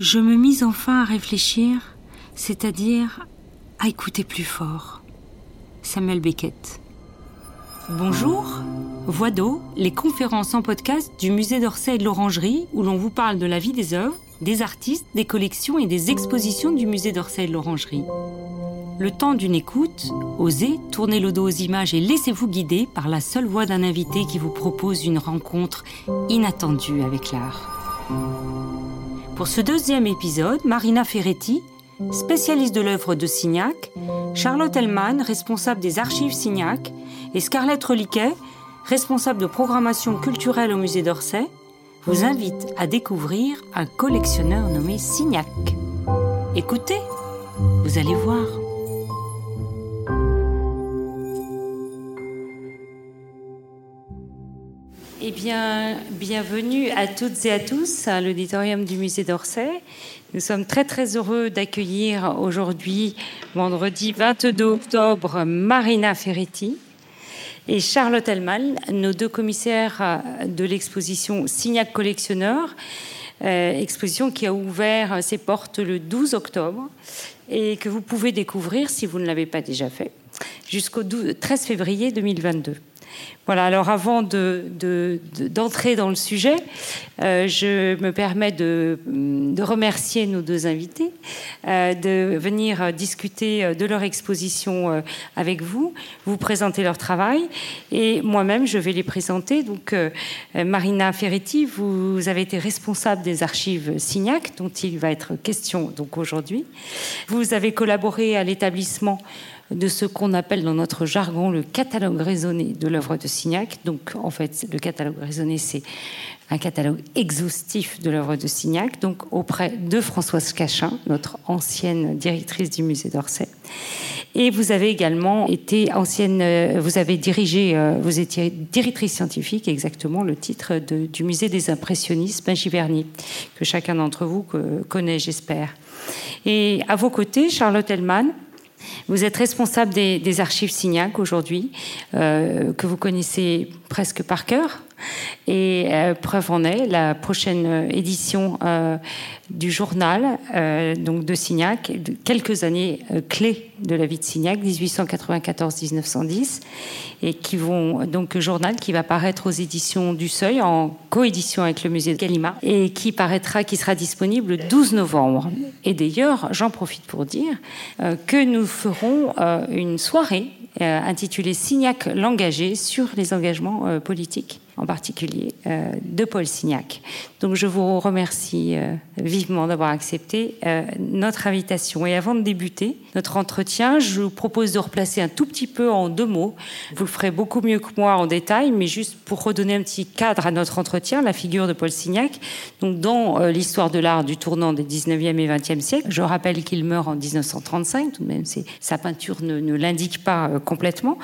je me mis enfin à réfléchir, c'est-à-dire à écouter plus fort. Samuel Beckett. Bonjour, Voix d'eau, les conférences en podcast du musée d'Orsay et de l'Orangerie où l'on vous parle de la vie des œuvres, des artistes, des collections et des expositions du musée d'Orsay et de l'Orangerie. Le temps d'une écoute, osez, tournez le dos aux images et laissez-vous guider par la seule voix d'un invité qui vous propose une rencontre inattendue avec l'art. Pour ce deuxième épisode, Marina Ferretti, spécialiste de l'œuvre de Signac, Charlotte Hellman, responsable des archives Signac, et Scarlett Reliquet, responsable de programmation culturelle au musée d'Orsay, vous invite à découvrir un collectionneur nommé Signac. Écoutez, vous allez voir. Eh bien, bienvenue à toutes et à tous à l'auditorium du musée d'Orsay. Nous sommes très très heureux d'accueillir aujourd'hui, vendredi 22 octobre, Marina Ferretti et Charlotte Hellman, nos deux commissaires de l'exposition Signac Collectionneur, euh, exposition qui a ouvert ses portes le 12 octobre et que vous pouvez découvrir si vous ne l'avez pas déjà fait jusqu'au 13 février 2022. Voilà, alors avant d'entrer dans le sujet, euh, je me permets de, remercier nos deux invités, euh, de venir discuter euh, de leur exposition avec vous, vous présenter leur travail, et moi-même, je vais les présenter. Donc, Marina Ferretti, vous avez été responsable des archives Signac, dont il va être question donc aujourd'hui. Vous avez collaboré à l'établissement de ce qu'on appelle dans notre jargon le catalogue raisonné de l'œuvre de Signac. Donc, en fait, le catalogue raisonné, c'est un catalogue exhaustif de l'œuvre de Signac, donc auprès de Françoise Cachin, notre ancienne directrice du musée d'Orsay. Et vous avez également été ancienne, euh, vous avez dirigé, euh, vous étiez directrice scientifique, exactement le titre du musée des impressionnistes Ben Giverny, que chacun d'entre vous connaît, j'espère. Et à vos côtés, Charlotte Hellman, vous êtes responsable des, archives Signac aujourd'hui, euh, que vous connaissez presque par cœur. Et euh, preuve en est, la prochaine euh, édition euh, du journal donc de Signac, quelques années clés de la vie de Signac, 1894-1910, et qui vont donc journal qui va paraître aux éditions du Seuil en coédition avec le musée de Gallimard et qui paraîtra, qui sera disponible le 12 novembre. Et d'ailleurs, j'en profite pour dire que nous ferons une soirée intitulée Signac l'engagé sur les engagements politiques en particulier euh, de Paul Signac. Donc je vous remercie euh, vivement d'avoir accepté euh, notre invitation. Et avant de débuter notre entretien, je vous propose de replacer un tout petit peu en deux mots. Vous le ferez beaucoup mieux que moi en détail, mais juste pour redonner un petit cadre à notre entretien, la figure de Paul Signac. Donc dans l'histoire de l'art du tournant des 19e et 20e siècles, je rappelle qu'il meurt en 1935, tout de même sa peinture ne, ne l'indique pas complètement.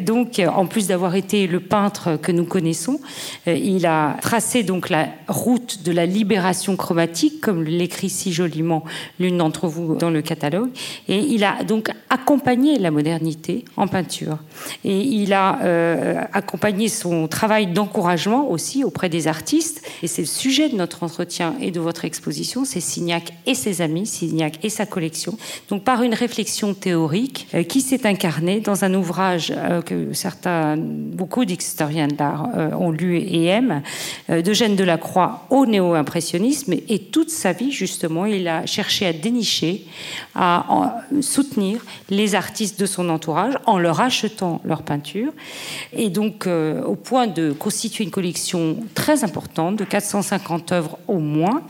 donc en plus d'avoir été le peintre que nous connaissons. Euh, il a tracé donc la route de la libération chromatique, comme l'écrit si joliment l'une d'entre vous dans le catalogue. Et il a donc accompagné la modernité en peinture. Et il a euh, accompagné son travail d'encouragement aussi auprès des artistes. Et c'est le sujet de notre entretien et de votre exposition, c'est Signac et ses amis, Signac et sa collection. Donc par une réflexion théorique euh, qui s'est incarnée dans un ouvrage que certains, beaucoup d'historiens de l'art euh, ont lu et aiment, euh, d'Eugène Delacroix au néo-impressionnisme. Et toute sa vie, justement, il a cherché à dénicher, à soutenir les artistes de son entourage en leur achetant leurs peintures. Et donc, euh, au point de constituer une collection très importante de 450 œuvres au moins,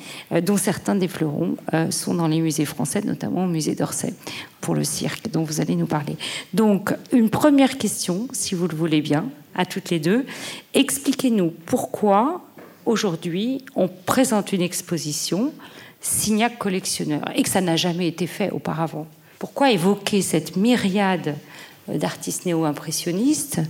dont certains des fleurons sont dans les musées français, notamment au musée d'Orsay pour le cirque dont vous allez nous parler. Donc, une première question, si vous le voulez bien, à toutes les deux. Expliquez-nous pourquoi aujourd'hui on présente une exposition Signac collectionneur et que ça n'a jamais été fait auparavant. Pourquoi évoquer cette myriade d'artistes néo-impressionnistes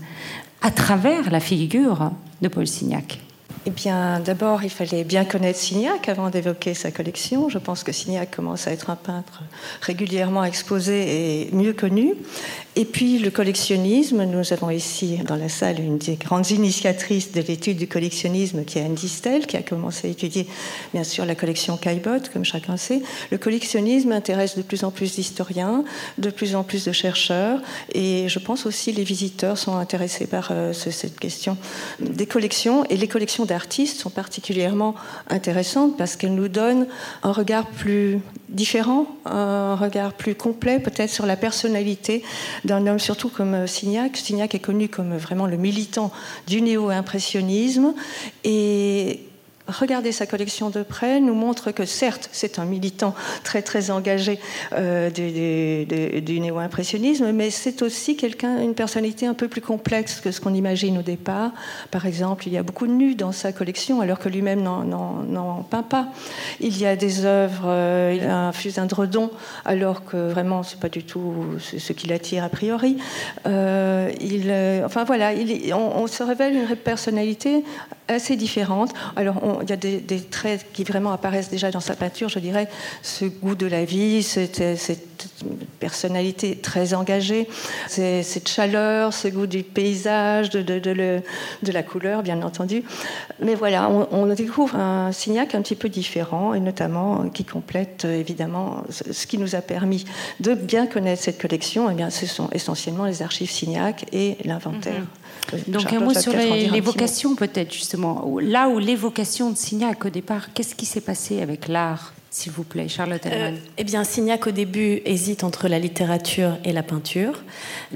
à travers la figure de Paul Signac? Eh bien, d'abord, il fallait bien connaître Signac avant d'évoquer sa collection. Je pense que Signac commence à être un peintre régulièrement exposé et mieux connu. Et puis, le collectionnisme. Nous avons ici, dans la salle, une des grandes initiatrices de l'étude du collectionnisme, qui est Anne Distel, qui a commencé à étudier, bien sûr, la collection Caillebotte, comme chacun sait. Le collectionnisme intéresse de plus en plus d'historiens, de plus en plus de chercheurs. Et je pense aussi les visiteurs sont intéressés par euh, cette question des collections. Et les collections d'art artistes sont particulièrement intéressantes parce qu'elles nous donnent un regard plus différent, un regard plus complet peut-être sur la personnalité d'un homme, surtout comme Signac. Signac est connu comme vraiment le militant du néo-impressionnisme et regarder sa collection de près nous montre que certes, c'est un militant très très engagé euh, du, néo-impressionnisme, mais c'est aussi quelqu'un, une personnalité un peu plus complexe que ce qu'on imagine au départ. Par exemple, il y a beaucoup de nus dans sa collection, alors que lui-même n'en peint pas. Il y a des œuvres, euh, il a un fusain de redon, alors que vraiment, c'est pas du tout ce qui l'attire a priori. Euh, il, enfin voilà, il, on, on, se révèle une personnalité assez différente. Alors, il y a des, traits qui vraiment apparaissent déjà dans sa peinture, je dirais, ce goût de la vie, cette, personnalité très engagée, cette chaleur, ce goût du paysage, de, la couleur, bien entendu. Mais voilà, on, découvre un Signac un petit peu différent, et notamment qui complète évidemment ce qui nous a permis de bien connaître cette collection. Et eh bien, ce sont essentiellement les archives Signac et l'inventaire. Mm-hmm. Donc un mot sur l'évocation peut-être justement. Là où l'évocation de Signac au départ, qu'est-ce qui s'est passé avec l'art? S'il vous plaît, Charlotte Hellman. Euh, eh bien, Signac, au début, hésite entre la littérature et la peinture.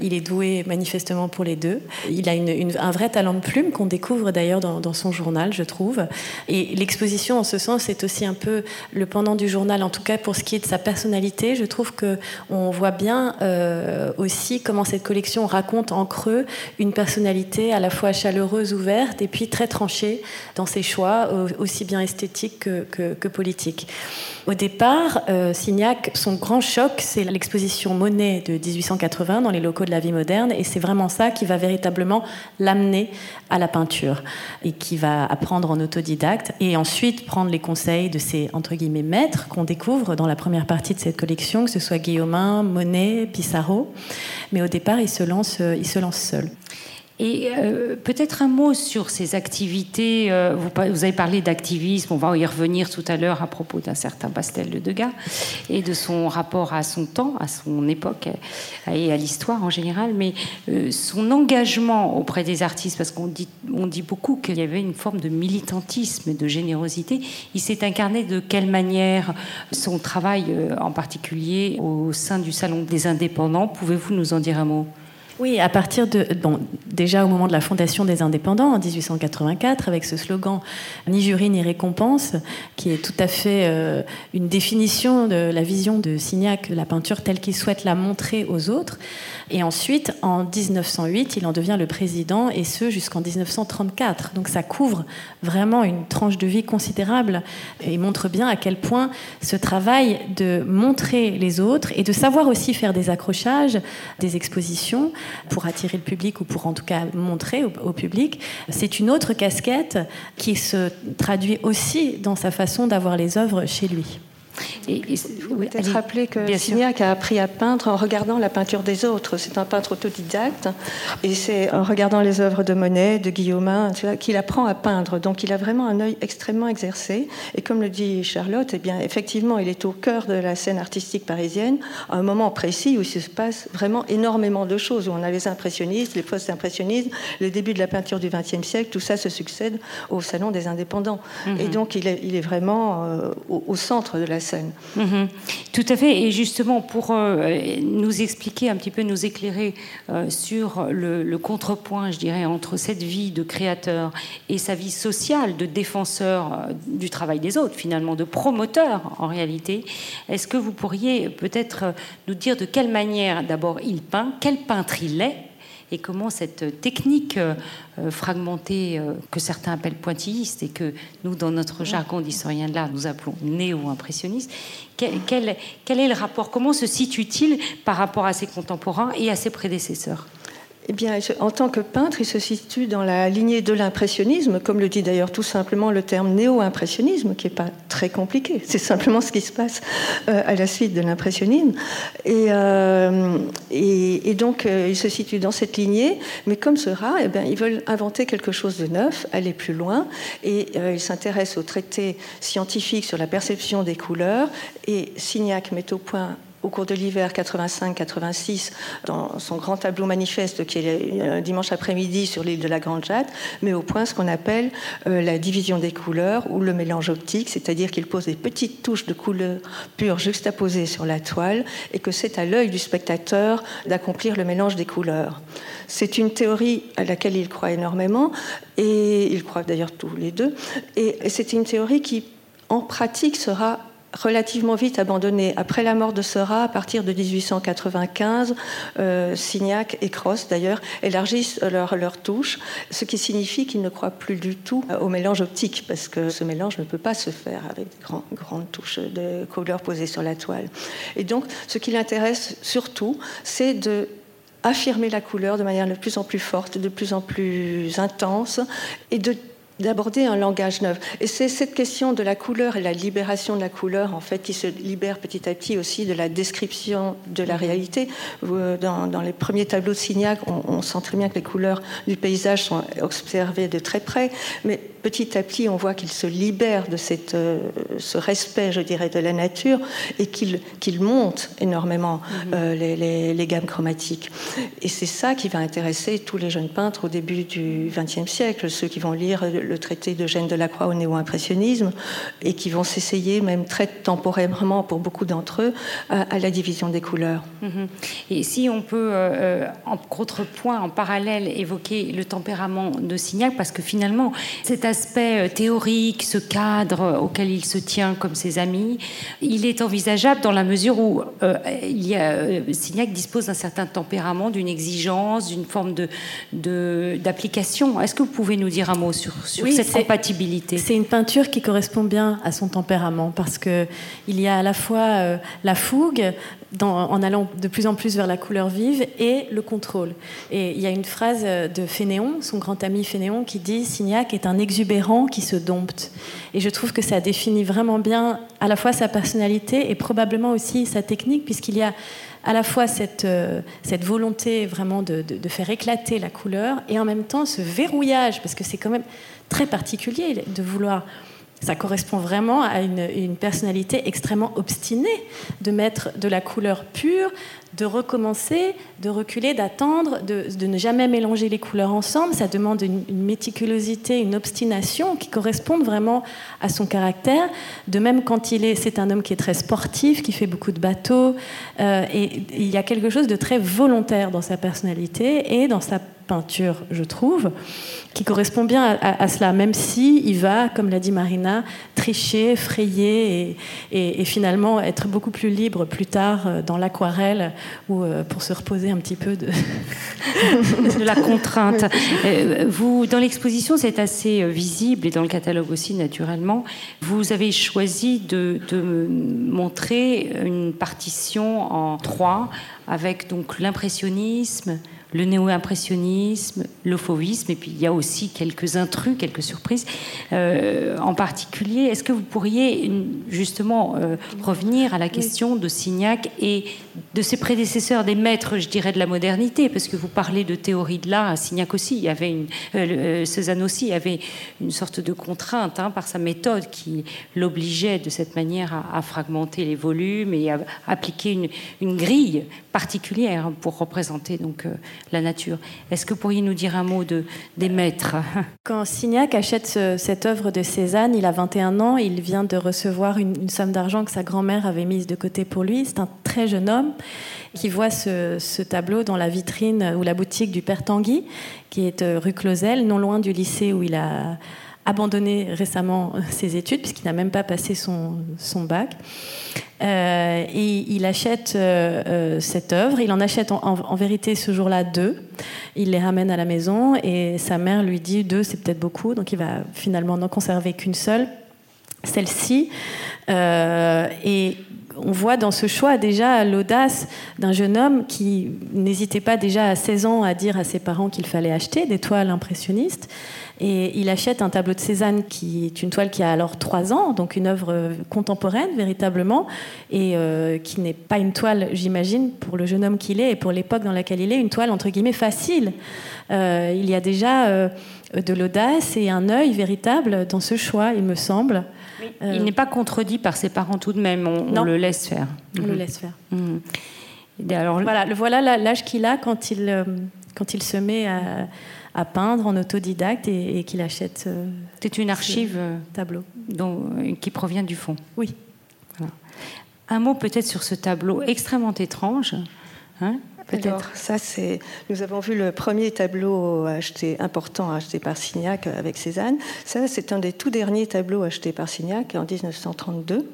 Il est doué manifestement pour les deux. Il a un vrai talent de plume qu'on découvre d'ailleurs dans, son journal, je trouve. Et l'exposition, en ce sens, est aussi un peu le pendant du journal, en tout cas pour ce qui est de sa personnalité. Je trouve qu'on voit bien euh, aussi comment cette collection raconte en creux une personnalité à la fois chaleureuse, ouverte, et puis très tranchée dans ses choix, aussi bien esthétiques que, que, que politiques. Au départ, euh, Signac, son grand choc, c'est l'exposition Monet de 1880 dans les locaux de la vie moderne, et c'est vraiment ça qui va véritablement l'amener à la peinture, et qui va apprendre en autodidacte, et ensuite prendre les conseils de ses, entre guillemets, maîtres qu'on découvre dans la première partie de cette collection, que ce soit Guillaumin, Monet, Pissarro. Mais au départ, il se lance, euh, il se lance seul. Et euh, peut-être un mot sur ces activités. Euh, vous, avez parlé d'activisme, on va y revenir tout à l'heure à propos d'un certain Pastel de Degas et de son rapport à son temps, à son époque et à l'histoire en général. Mais euh, son engagement auprès des artistes, parce qu'on dit, dit beaucoup qu'il y avait une forme de militantisme, de générosité, il s'est incarné de quelle manière son travail en particulier au sein du Salon des indépendants? Pouvez-vous nous en dire un mot? Oui, à partir de. Bon, déjà au moment de la fondation des indépendants, en 1884, avec ce slogan Ni jury ni récompense, qui est tout à fait euh, une définition de la vision de Signac, la peinture telle qu'il souhaite la montrer aux autres. Et ensuite, en 1908, il en devient le président, et ce jusqu'en 1934. Donc ça couvre vraiment une tranche de vie considérable et montre bien à quel point ce travail de montrer les autres et de savoir aussi faire des accrochages, des expositions pour attirer le public ou pour en tout cas montrer au, public, c'est une autre casquette qui se traduit aussi dans sa façon d'avoir les œuvres chez lui. Et, il faut peut-être rappeler que Signac a appris à peindre en regardant la peinture des autres. C'est un peintre autodidacte et c'est en regardant les œuvres de Monet, de Guillaumin, qu'il apprend à peindre. Donc il a vraiment un œil extrêmement exercé. Et comme le dit Charlotte, eh bien, effectivement, il est au cœur de la scène artistique parisienne, à un moment précis où il se passe vraiment énormément de choses, où on a les impressionnistes, les post-impressionnistes, le début de la peinture du XXe siècle, tout ça se succède au Salon des indépendants. Mhm. Et donc il est, il est vraiment euh, au, au centre de la Mhm. Tout à fait. Et justement, pour euh, nous expliquer un petit peu, nous éclairer euh, sur le, contrepoint, je dirais, entre cette vie de créateur et sa vie sociale de défenseur euh, du travail des autres, finalement, de promoteur en réalité, est-ce que vous pourriez peut-être nous dire de quelle manière, d'abord, il peint, quel peintre il est et comment cette technique euh, fragmentée euh, que certains appellent pointilliste et que nous, dans notre jargon d'historien de l'art, nous appelons néo-impressionniste, quel, quel, est le rapport? Comment se situe-t-il par rapport à ses contemporains et à ses prédécesseurs? Eh bien, en tant que peintre, il se situe dans la lignée de l'impressionnisme, comme le dit d'ailleurs tout simplement le terme néo-impressionnisme, qui n'est pas très compliqué. C'est simplement ce qui se passe euh, à la suite de l'impressionnisme. Et, euh, donc, euh, il se situe dans cette lignée, mais comme Seurat, eh bien, ils veulent inventer quelque chose de neuf, aller plus loin, et ils s'intéressent aux traités scientifiques sur la perception des couleurs, et Signac met au point au cours de l'hiver 85-86 dans son grand tableau manifeste qui est dimanche après-midi sur l'île de la Grande Jatte, mais au point ce qu'on appelle euh, la division des couleurs ou le mélange optique, c'est-à-dire qu'il pose des petites touches de couleurs pures juxtaposées sur la toile et que c'est à l'œil du spectateur d'accomplir le mélange des couleurs. C'est une théorie à laquelle il croit énormément et ils croient d'ailleurs tous les deux et c'est une théorie qui en pratique sera relativement vite abandonné. Après la mort de Seurat, à partir de 1895, euh, Signac et Cross, d'ailleurs, élargissent leur, leur touche, ce qui signifie qu'ils ne croient plus du tout au mélange optique, parce que ce mélange ne peut pas se faire avec de grandes touches de couleurs posées sur la toile. Et donc, ce qui l'intéresse surtout, c'est de affirmer la couleur de manière de plus en plus forte, de plus en plus intense, et de d'aborder un langage neuf. Et c'est cette question de la couleur et la libération de la couleur, en fait, qui se libère petit à petit aussi de la description de la réalité. Euh, dans, les premiers tableaux de Signac, on, sent très bien que les couleurs du paysage sont observées de très près, mais petit à petit, on voit qu'il se libère de cette, euh, ce respect, je dirais, de la nature et qu'il monte énormément mhm. euh, les, les, gammes chromatiques. Et c'est ça qui va intéresser tous les jeunes peintres au début du XXe siècle, ceux qui vont lire le traité de Gênes de la Croix au néo-impressionnisme et qui vont s'essayer, même très temporairement pour beaucoup d'entre eux, à, la division des couleurs. Mhm. Et si on peut, euh, en contrepoint, en parallèle, évoquer le tempérament de Signac, parce que finalement, aspect euh, théorique, ce cadre auquel il se tient comme ses amis, il est envisageable dans la mesure où euh, il y a, Signac dispose d'un certain tempérament, d'une exigence, d'une forme de, d'application. Est-ce que vous pouvez nous dire un mot sur, sur cette compatibilité? C'est une peinture qui correspond bien à son tempérament parce que il y a à la fois euh, la fougue en allant de plus en plus vers la couleur vive et le contrôle. Et il y a une phrase de Fénéon, son grand ami Fénéon, qui dit Signac est un exubérant qui se dompte. Et je trouve que ça définit vraiment bien à la fois sa personnalité et probablement aussi sa technique, puisqu'il y a à la fois cette, euh, cette volonté vraiment de, de, faire éclater la couleur et en même temps ce verrouillage, parce que c'est quand même très particulier de vouloir ça correspond vraiment à une, personnalité extrêmement obstinée de mettre de la couleur pure de recommencer, de reculer, d'attendre, de, ne jamais mélanger les couleurs ensemble. Ça demande une, méticulosité, une obstination qui correspondent vraiment à son caractère. De même, quand il est, c'est un homme qui est très sportif, qui fait beaucoup de bateaux, euh, et il y a quelque chose de très volontaire dans sa personnalité et dans sa peinture, je trouve, qui correspond bien à, cela, même si il va, comme l'a dit Marina, tricher, frayer et, et, finalement être beaucoup plus libre plus tard euh, dans l'aquarelle ou euh, pour se reposer un petit peu de, de la contrainte. Euh, vous, dans l'exposition, c'est assez visible et dans le catalogue aussi, naturellement. Vous avez choisi de, de montrer une partition en trois avec donc l'impressionnisme, le néo-impressionnisme, l'ophovisme, et puis il y a aussi quelques intrus, quelques surprises. Euh, en particulier, est-ce que vous pourriez justement euh, revenir à la question de Signac et de ses prédécesseurs, des maîtres, je dirais, de la modernité, parce que vous parlez de théorie de l'art, Signac aussi, il y avait une, euh, Cézanne aussi avait une sorte de contrainte hein, par sa méthode qui l'obligeait de cette manière à, fragmenter les volumes et à appliquer une, une grille particulière pour représenter donc la nature. Est-ce que vous pourriez nous dire un mot de, des maîtres? Quand Signac achète cette œuvre de Cézanne, il a 21 ans, il vient de recevoir une, somme d'argent que sa grand-mère avait mise de côté pour lui. C'est un très jeune homme qui voit ce, tableau dans la vitrine ou la boutique du Père Tanguy, qui est euh, rue Clausel, non loin du lycée où il a abandonné récemment ses études, puisqu'il n'a même pas passé son, bac. Euh, et il achète euh, euh, cette œuvre. Il en achète en, vérité ce jour-là deux. Il les ramène à la maison et sa mère lui dit deux, c'est peut-être beaucoup. Donc il va finalement n'en conserver qu'une seule, celle-ci. et on voit dans ce choix déjà l'audace d'un jeune homme qui n'hésitait pas déjà à 16 ans à dire à ses parents qu'il fallait acheter des toiles impressionnistes. Et il achète un tableau de Cézanne qui est une toile qui a alors 3 ans, donc une œuvre contemporaine véritablement, et euh, qui n'est pas une toile, j'imagine, pour le jeune homme qu'il est et pour l'époque dans laquelle il est, une toile entre guillemets facile. Euh, il y a déjà euh, de l'audace et un œil véritable dans ce choix, il me semble. Il n'est pas contredit par ses parents tout de même, on, le laisse faire. On le mhm. laisse faire. Mhm. alors, voilà, voilà l'âge qu'il a quand il, quand il se met à à peindre en autodidacte et, qu'il achète. Euh, C'est une archive euh, tableau dont, euh, qui provient du fond. Oui. Un mot peut-être sur ce tableau extrêmement étrange. Hein Peut-être. Ça, c'est. Nous avons vu le premier tableau acheté important acheté par Signac avec Cézanne. Ça, c'est un des tout derniers tableaux achetés par Signac en 1932.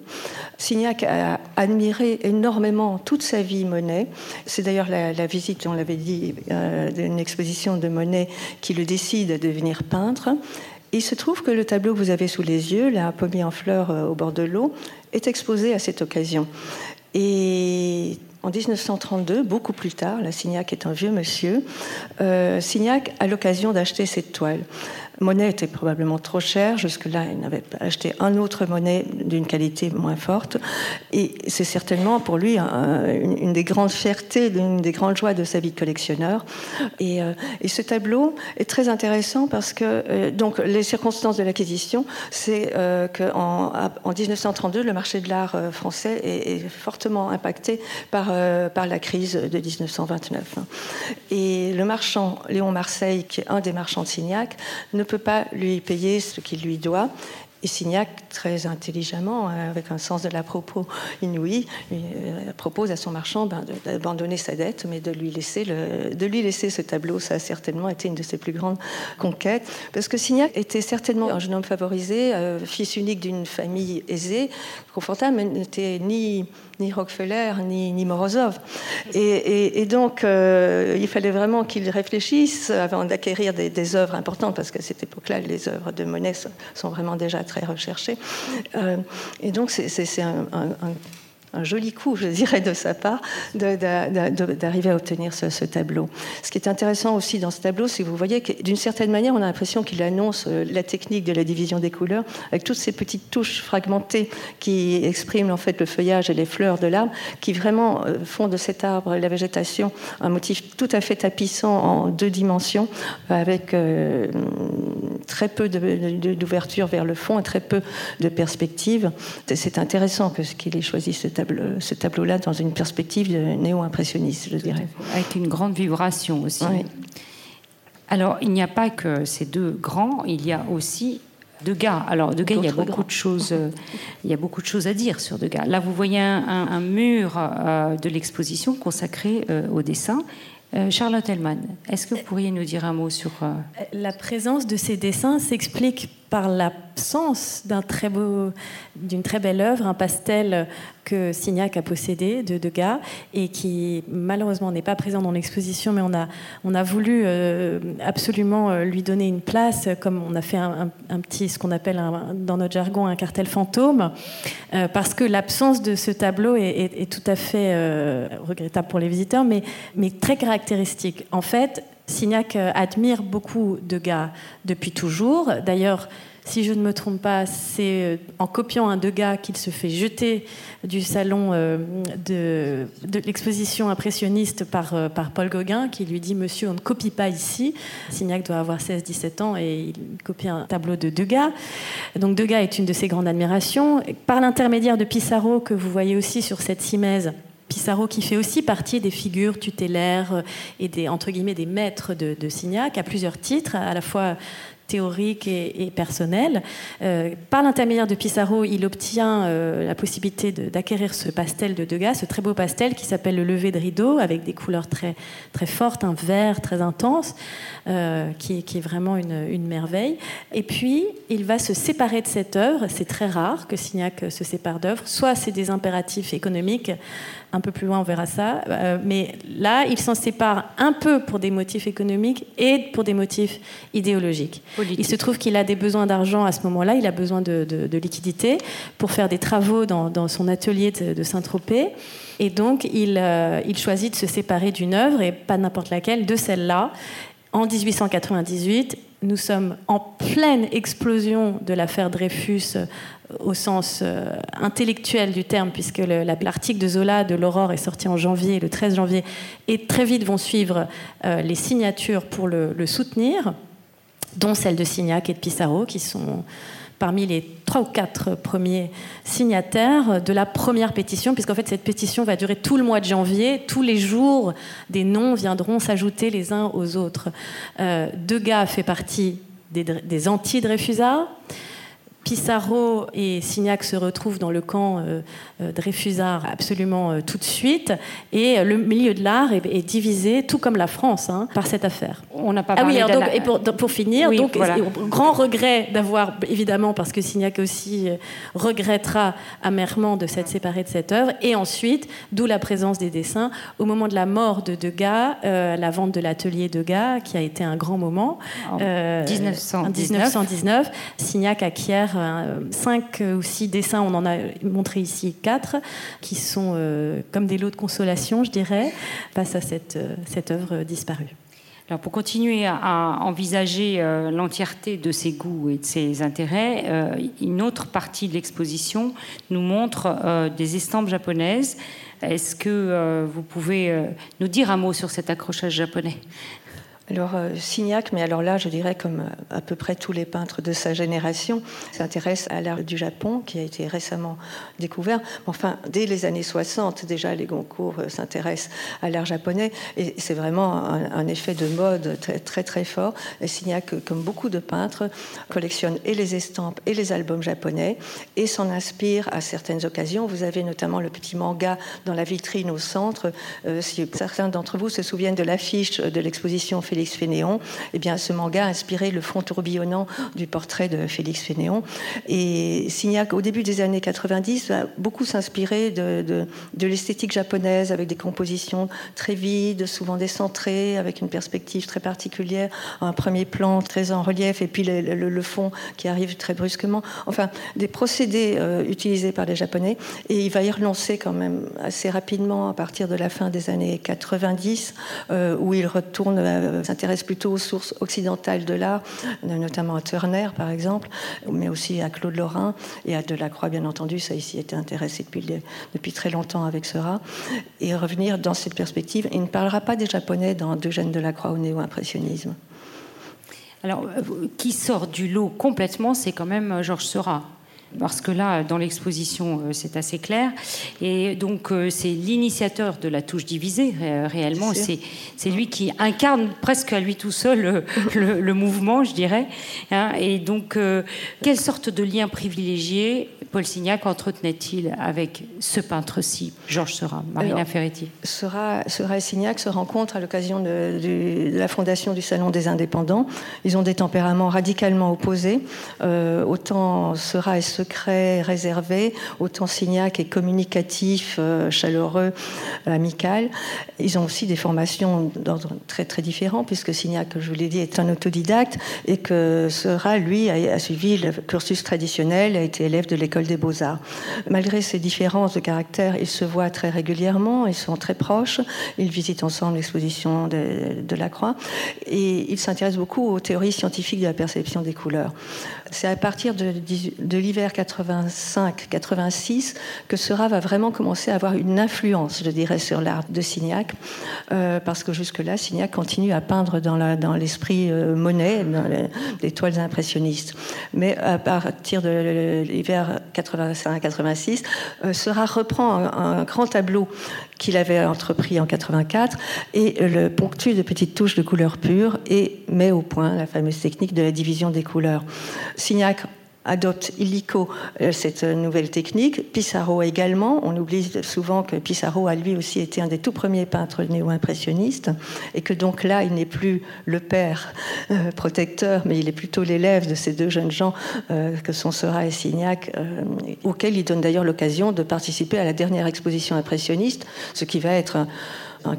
Signac a admiré énormément toute sa vie Monet. C'est d'ailleurs la, visite, on l'avait dit, euh, d'une exposition de Monet qui le décide à devenir peintre. Il se trouve que le tableau que vous avez sous les yeux, la pommier en fleurs euh, au bord de l'eau, est exposé à cette occasion. Et en 1932, beaucoup plus tard, la Signac est un vieux monsieur, euh, Signac a l'occasion d'acheter cette toile. Monet était probablement trop cher. Jusque-là, il n'avait pas acheté un autre Monet d'une qualité moins forte. Et c'est certainement pour lui une, des grandes fiertés, une des grandes joies de sa vie de collectionneur. Et, euh, ce tableau est très intéressant parce que euh, donc les circonstances de l'acquisition, c'est euh, qu'en en 1932, le marché de l'art français est, fortement impacté par, par la crise de 1929. Et le marchand Léon Marseille, qui est un des marchands de Signac, ne peut pas lui payer ce qu'il lui doit. Et Signac, très intelligemment, euh, avec un sens de la propos inouï, euh, propose à son marchand ben, d'abandonner sa dette, mais de lui, laisser le, de lui laisser ce tableau. Ça a certainement été une de ses plus grandes conquêtes. Parce que Signac était certainement un jeune homme favorisé, euh, fils unique d'une famille aisée, confortable, mais n'était ni ni Rockefeller, ni, Morozov. Et, donc, euh, il fallait vraiment qu'il réfléchisse avant d'acquérir des, œuvres importantes, parce qu'à cette époque-là, les œuvres de Monet sont vraiment déjà très recherchées. Euh, et donc, c'est un joli coup, je dirais, de sa part, d'arriver à obtenir ce, tableau. Ce qui est intéressant aussi dans ce tableau, c'est que vous voyez que d'une certaine manière, on a l'impression qu'il annonce euh, la technique de la division des couleurs, avec toutes ces petites touches fragmentées qui expriment en fait le feuillage et les fleurs de l'arbre, qui vraiment euh, font de cet arbre, la végétation, un motif tout à fait tapissant en deux dimensions, avec euh, très peu d'ouverture vers le fond et très peu de perspective. C'est intéressant que qu'il ait choisi ce tableau ce tableau-là dans une perspective néo-impressionniste, je dirais. Avec une grande vibration aussi. Alors, il n'y a pas que ces deux grands, il y a aussi Degas. Alors, Degas, il y a beaucoup de choses. Euh, il y a beaucoup de choses à dire sur Degas. Là, vous voyez un, mur euh, de l'exposition consacré euh, au dessin. Charlotte Hellman, est-ce que vous pourriez nous dire un mot sur... La présence de ces dessins s'explique par l'absence d'une très belle œuvre, un pastel que Signac a possédé de Degas et qui malheureusement n'est pas présent dans l'exposition, mais on a, voulu euh, absolument euh, lui donner une place, comme on a fait un, petit, ce qu'on appelle dans notre jargon un cartel fantôme, euh, parce que l'absence de ce tableau est, tout à fait regrettable pour les visiteurs, mais très caractéristique. En fait, Signac admire beaucoup Degas depuis toujours. D'ailleurs, si je ne me trompe pas, c'est euh, en copiant un Degas qu'il se fait jeter du salon euh, de, l'exposition impressionniste par, euh, par Paul Gauguin, qui lui dit Monsieur, on ne copie pas ici. Signac doit avoir 16-17 ans et il copie un tableau de Degas. Donc Degas est une de ses grandes admirations. Par l'intermédiaire de Pissarro, que vous voyez aussi sur cette simèse, Pissarro qui fait aussi partie des figures tutélaires et des entre guillemets des maîtres de Signac à plusieurs titres, à la fois théorique et, personnel. Euh, par l'intermédiaire de Pissarro, il obtient euh, la possibilité d'acquérir ce pastel de Degas, ce très beau pastel qui s'appelle le lever de rideau, avec des couleurs très, très fortes, un vert très intense, euh, qui, est vraiment une, une, merveille. Et puis, il va se séparer de cette œuvre. C'est très rare que Signac se sépare d'œuvres. Soit c'est des impératifs économiques, un peu plus loin, on verra ça. Euh, mais là, il s'en sépare un peu pour des motifs économiques et pour des motifs idéologiques. Il se trouve qu'il a des besoins d'argent à ce moment-là, il a besoin de, liquidités pour faire des travaux dans, son atelier de, Saint-Tropez. Et donc, il, il choisit de se séparer d'une œuvre, et pas n'importe laquelle, de celle-là. En 1898, nous sommes en pleine explosion de l'affaire Dreyfus euh, au sens euh, intellectuel du terme, puisque l'article de Zola de l'Aurore est sorti en janvier, le 13 janvier, et très vite vont suivre euh, les signatures pour le, soutenir, dont celle de Signac et de Pissarro, qui sont parmi les trois ou quatre premiers signataires de la première pétition, puisqu'en fait cette pétition va durer tout le mois de janvier. Tous les jours, des noms viendront s'ajouter les uns aux autres. Euh, Degas fait partie des, anti-Dreyfusards. Pissarro et Signac se retrouvent dans le camp euh, euh, Dreyfusard absolument euh, tout de suite. Et le milieu de l'art est, divisé, tout comme la France, hein, par cette affaire. On n'a pas ah oui, donc, et pour, finir, donc, grand regret d'avoir, évidemment, parce que Signac aussi regrettera amèrement de s'être séparé de cette œuvre. Et ensuite, d'où la présence des dessins, au moment de la mort de Degas, la vente de l'atelier Degas, qui a été un grand moment. En 1919. 1919, Signac acquiert cinq ou six dessins, on en a montré ici quatre, qui sont euh, comme des lots de consolation, je dirais, face à cette, euh, cette œuvre disparue. Alors pour continuer à envisager euh, l'entièreté de ses goûts et de ses intérêts, une autre partie de l'exposition nous montre des estampes japonaises. Est-ce que vous pouvez nous dire un mot sur cet accrochage japonais? Alors, euh, Signac, mais alors là, je dirais comme euh, à peu près tous les peintres de sa génération, s'intéresse à l'art du Japon, qui a été récemment découvert. Enfin, dès les années 60, déjà, les Goncourt euh, s'intéressent à l'art japonais, et c'est vraiment un, effet de mode très, très, très fort. Signac, comme beaucoup de peintres, collectionne et les estampes et les albums japonais, et s'en inspire à certaines occasions. Vous avez notamment le petit manga dans la vitrine au centre. si certains d'entre vous se souviennent de l'affiche de l'exposition Félix Félix Fénéon, eh bien, ce manga a inspiré le fond tourbillonnant du portrait de Félix Fénéon. Et Signac, au début des années 90, va beaucoup s'inspirer de, de, l'esthétique japonaise, avec des compositions très vides, souvent décentrées, avec une perspective très particulière, un premier plan très en relief, et puis le, fond qui arrive très brusquement. Enfin, des procédés euh, utilisés par les Japonais. Et il va y relancer quand même assez rapidement à partir de la fin des années 90, euh, où il retourne euh, s'intéresse plutôt aux sources occidentales de l'art, notamment à Turner par exemple, mais aussi à Claude Lorrain et à Delacroix bien entendu, ça ici été intéressé depuis, très longtemps avec Seurat, et revenir dans cette perspective. Il ne parlera pas des Japonais dans Eugène Delacroix au néo-impressionnisme. Alors, euh, qui sort du lot complètement, c'est quand même euh, Georges Seurat parce que là, dans l'exposition, euh, c'est assez clair. Et donc, euh, c'est l'initiateur de la touche divisée, réellement. C'est lui qui incarne presque à lui tout seul le, mouvement, je dirais. Hein. Et donc, euh, quelle sorte de lien privilégié Paul Signac entretenait-il avec ce peintre-ci, Georges Seurat, Marina Ferretti? Seurat, et Signac se rencontrent à l'occasion de, la fondation du Salon des Indépendants. Ils ont des tempéraments radicalement opposés. autant Seurat est secret, réservé, autant Signac est communicatif, euh, chaleureux, amical. Ils ont aussi des formations d'ordre très très différent, puisque Signac, je vous l'ai dit, est un autodidacte et que Sera, lui, a, suivi le cursus traditionnel, a été élève de l'école des beaux-arts. Malgré ces différences de caractère, ils se voient très régulièrement, ils sont très proches, ils visitent ensemble l'exposition de, la Croix et ils s'intéressent beaucoup aux théories scientifiques de la perception des couleurs. C'est à partir de l'hiver 85-86 que Seurat va vraiment commencer à avoir une influence, je dirais, sur l'art de Signac, euh, parce que jusque-là, Signac continue à peindre dans l'esprit dans euh, Monet, dans les, toiles impressionnistes. Mais à partir de l'hiver 85-86, euh, Seurat reprend un, grand tableau qu'il avait entrepris en 84 et le ponctue de petites touches de couleurs pures et met au point la fameuse technique de la division des couleurs. Signac adopte illico euh, cette nouvelle technique. Pissarro également. On oublie souvent que Pissarro a lui aussi été un des tout premiers peintres néo-impressionnistes et que donc là, il n'est plus le père euh, protecteur, mais il est plutôt l'élève de ces deux jeunes gens euh, que sont Seurat et Signac, auxquels il donne d'ailleurs l'occasion de participer à la dernière exposition impressionniste, ce qui va être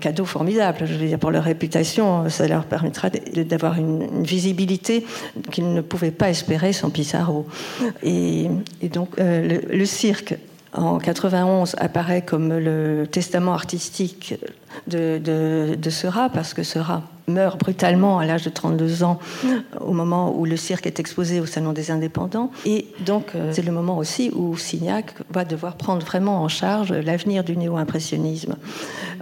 cadeau formidable. Je veux dire, pour leur réputation, ça leur permettra d'avoir une, visibilité qu'ils ne pouvaient pas espérer sans Pissarro. Et, donc, euh, le, cirque en 91 apparaît comme le testament artistique de, de, de Seurat, parce que Seurat meurt brutalement à l'âge de 32 ans, au moment où le cirque est exposé au Salon des Indépendants. Et donc, euh, c'est le moment aussi où Signac va devoir prendre vraiment en charge l'avenir du néo-impressionnisme.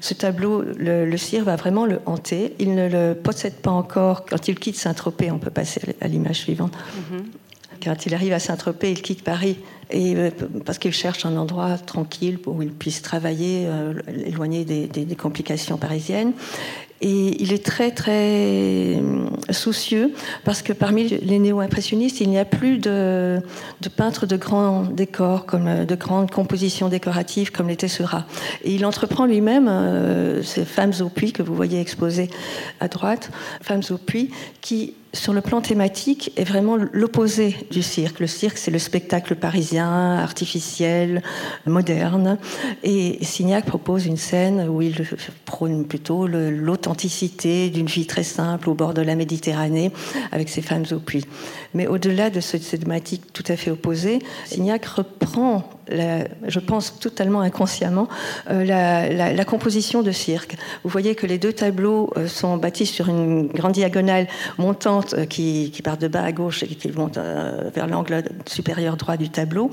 Ce tableau, le, cirque va vraiment le hanter. Il ne le possède pas encore. Quand il quitte Saint-Tropez, on peut passer à l'image suivante. Mm-hmm. Quand il arrive à Saint-Tropez, il quitte Paris et, euh, parce qu'il cherche un endroit tranquille où il puisse travailler, euh, éloigné des, complications parisiennes. Et il est très très euh, soucieux parce que parmi les néo-impressionnistes, il n'y a plus de, peintres de grands décors, comme de grandes compositions décoratives comme l'était Seurat. Et il entreprend lui-même euh, ces femmes au puits que vous voyez exposées à droite, femmes au puits, qui sur le plan thématique, est vraiment l'opposé du cirque. Le cirque, c'est le spectacle parisien, artificiel, moderne. Et Signac propose une scène où il prône plutôt l'authenticité d'une vie très simple au bord de la Méditerranée, avec ses femmes au puits. Mais au-delà de cette thématique tout à fait opposée, Signac reprend je pense totalement inconsciemment, euh, la, composition de cirque. Vous voyez que les deux tableaux euh, sont bâtis sur une grande diagonale montante euh, qui, part de bas à gauche et qui monte vers l'angle supérieur droit du tableau,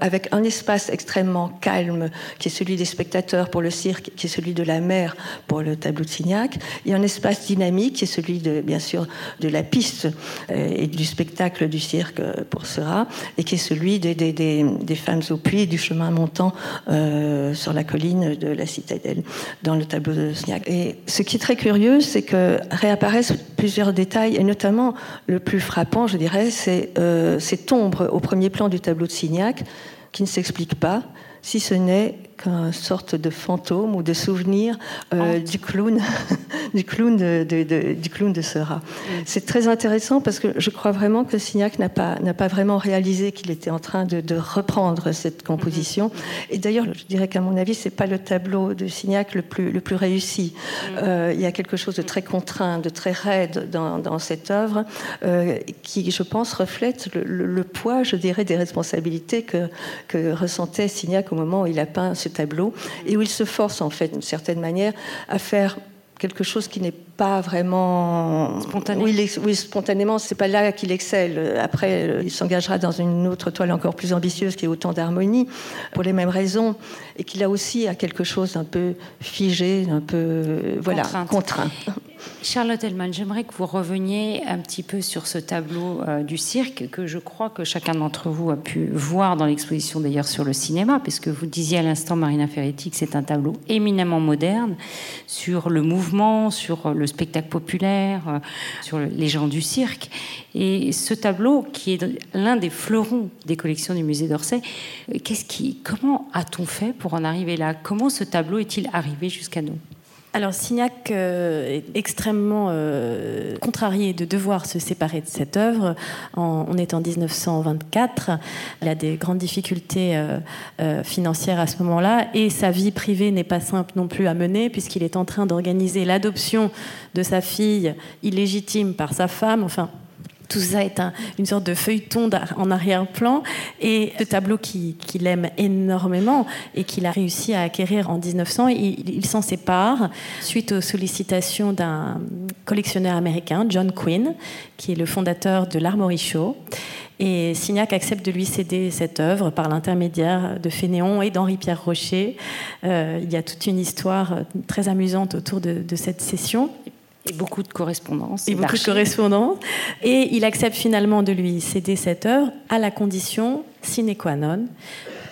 avec un espace extrêmement calme qui est celui des spectateurs pour le cirque, qui est celui de la mer pour le tableau de Signac, et un espace dynamique qui est celui bien sûr, de la piste et du spectacle du cirque pour Seurat, et qui est celui des, femmes au puits du chemin montant euh, sur la colline de la citadelle, dans le tableau de Signac. Et ce qui est très curieux, c'est que réapparaissent plusieurs détails, et notamment le plus frappant, je dirais, c'est euh, cette ombre au premier plan du tableau de Signac qui ne s'explique pas, si ce n'est qu'une sorte de fantôme ou de souvenir euh, du clown, du clown de, du clown de. Mm. C'est très intéressant parce que je crois vraiment que Signac n'a pas, n'a pas vraiment réalisé qu'il était en train de, reprendre cette composition. Mm-hmm. Et d'ailleurs, je dirais qu'à mon avis, c'est pas le tableau de Signac le plus, le plus réussi. Mm. Euh, il y a quelque chose de très contraint, de très raide dans, dans cette œuvre euh, qui, je pense, reflète le, poids, je dirais, des responsabilités que, que ressentait Signac au moment où il a peint ce tableau et où il se force en fait d'une certaine manière à faire quelque chose qui n'est pas vraiment spontané. Oui, oui spontanément, c'est pas là qu'il excelle. Après, il s'engagera dans une autre toile encore plus ambitieuse qui est autant d'harmonie pour les mêmes raisons et qu'il a aussi à quelque chose d'un peu figé, un peu voilà contraint. Charlotte Hellman, j'aimerais que vous reveniez un petit peu sur ce tableau euh, du cirque que je crois que chacun d'entre vous a pu voir dans l'exposition d'ailleurs sur le cinéma, puisque vous disiez à l'instant, Marina Ferretti, que c'est un tableau éminemment moderne sur le mouvement, sur le spectacle populaire, euh, sur les gens du cirque. Et ce tableau, qui est l'un des fleurons des collections du musée d'Orsay, euh, qu'est-ce qui, comment a-t-on fait pour en arriver là? Comment ce tableau est-il arrivé jusqu'à nous? Alors Signac euh, est extrêmement euh, contrarié de devoir se séparer de cette œuvre. on est en 1924. Il a des grandes difficultés euh, financières à ce moment-là et sa vie privée n'est pas simple non plus à mener puisqu'il est en train d'organiser l'adoption de sa fille illégitime par sa femme. Enfin, tout ça est une sorte de feuilleton en arrière-plan. Et ce tableau qu'il aime énormément et qu'il a réussi à acquérir en 1900, il, s'en sépare suite aux sollicitations d'un collectionneur américain, John Quinn, qui est le fondateur de l'Armory Show. Et Signac accepte de lui céder cette œuvre par l'intermédiaire de Fénéon et d'Henri-Pierre Rocher. Euh, il y a toute une histoire très amusante autour de, de cette session. Et beaucoup de correspondances. Et, beaucoup de correspondances. Et il accepte finalement de lui céder cette œuvre à la condition sine qua non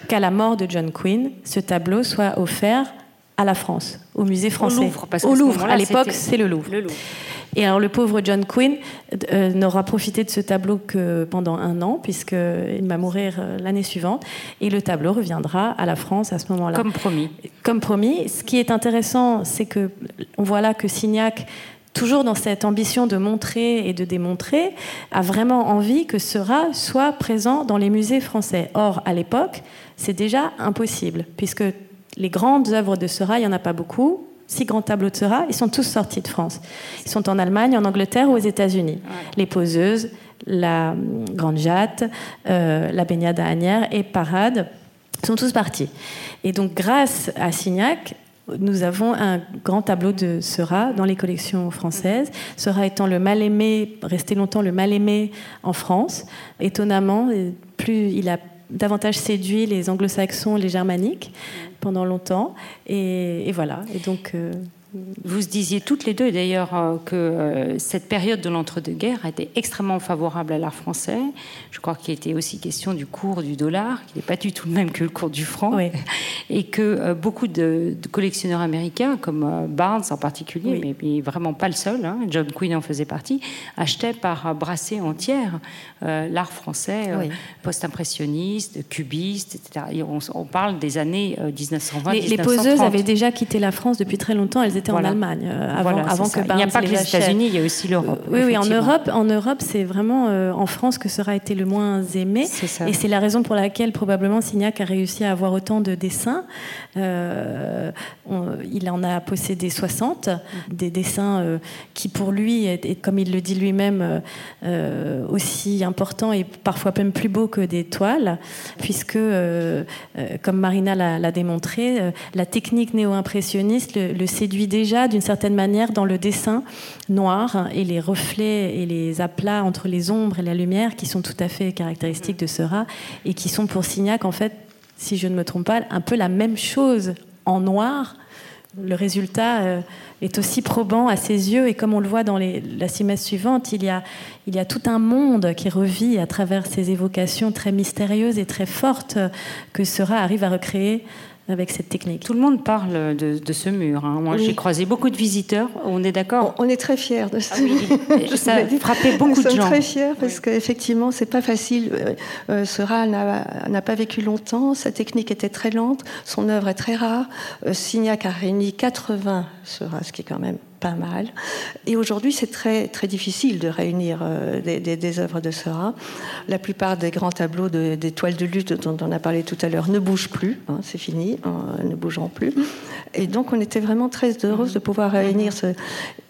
qu'à la mort de John Quinn, ce tableau soit offert à la France, au musée français. Au Louvre, parce au Louvre. À l'époque, c'est le Louvre. le Louvre. Et alors le pauvre John Quinn euh, n'aura profité de ce tableau que pendant un an, puisqu'il va mourir euh, l'année suivante, et le tableau reviendra à la France à ce moment-là. Comme promis. Comme promis. Ce qui est intéressant, c'est que on voit là que Signac toujours dans cette ambition de montrer et de démontrer, a vraiment envie que Seurat soit présent dans les musées français. Or, à l'époque, c'est déjà impossible, puisque les grandes œuvres de Seurat, il n'y en a pas beaucoup. six grands tableaux de Seurat, ils sont tous sortis de France. Ils sont en Allemagne, en Angleterre ou aux États-Unis. Les poseuses, la Grande Jatte, euh, la Baignade à Agnières et Parade sont tous partis. Et donc, grâce à Signac, nous avons un grand tableau de Seurat dans les collections françaises. Seurat étant le mal aimé, resté longtemps le mal aimé en France. Étonnamment, plus il a davantage séduit les anglo-saxons, les germaniques pendant longtemps. Et, voilà. Et donc. Euh, vous disiez toutes les deux d'ailleurs euh, que euh, cette période de l'entre-deux-guerres été extrêmement favorable à l'art français. Je crois qu'il était aussi question du cours du dollar, qui n'est pas du tout le même que le cours du franc, et que euh, beaucoup de, collectionneurs américains, comme Barnes en particulier, mais, vraiment pas le seul, hein, John Quinn en faisait partie, achetaient par brassée entière l'art français post-impressionniste, cubiste, etc. on, parle des années 1920. Les, les poseuses avaient déjà quitté la France depuis très longtemps. Elles étaient en Allemagne euh, avant, avant que Il n'y a pas que les, États-Unis, il y a aussi l'Europe. Oui, oui, en Europe, en Europe, c'est vraiment euh, en France que ça a été le moins aimé. Et c'est la raison pour laquelle probablement Signac a réussi à avoir autant de dessins. Euh, il en a possédé 60, des dessins qui pour lui, est, comme il le dit lui-même, aussi importants et parfois même plus beaux que des toiles, puisque, comme Marina l'a démontré, la technique néo-impressionniste le, le séduit déjà d'une certaine manière dans le dessin noir et les reflets et les aplats entre les ombres et la lumière qui sont tout à fait caractéristiques de Seurat et qui sont pour Signac en fait, si je ne me trompe pas, un peu la même chose en noir. Le résultat euh, est aussi probant à ses yeux et comme on le voit dans la cimesse suivante, il y, a, il y a tout un monde qui revit à travers ces évocations très mystérieuses et très fortes que Seurat arrive à recréer avec cette technique. Tout le monde parle de, ce mur. Hein. Moi, j'ai croisé beaucoup de visiteurs. On est d'accord on, est très fiers de ça. Ah ça a frappé beaucoup de gens. Nous sommes très fiers parce qu'effectivement, c'est pas facile. Euh, euh Seurat n'a pas vécu longtemps. Sa technique était très lente. Son œuvre est très rare. Euh, Signac a réuni 80 Seurat, ce qui est quand même pas mal. Et aujourd'hui, c'est très, très difficile de réunir euh, des, des, œuvres de Seurat. La plupart des grands tableaux de, des toiles de lutte dont on a parlé tout à l'heure ne bougent plus, hein, c'est fini, hein, ne bougeront plus. Et donc, on était vraiment très heureuse de pouvoir réunir ce,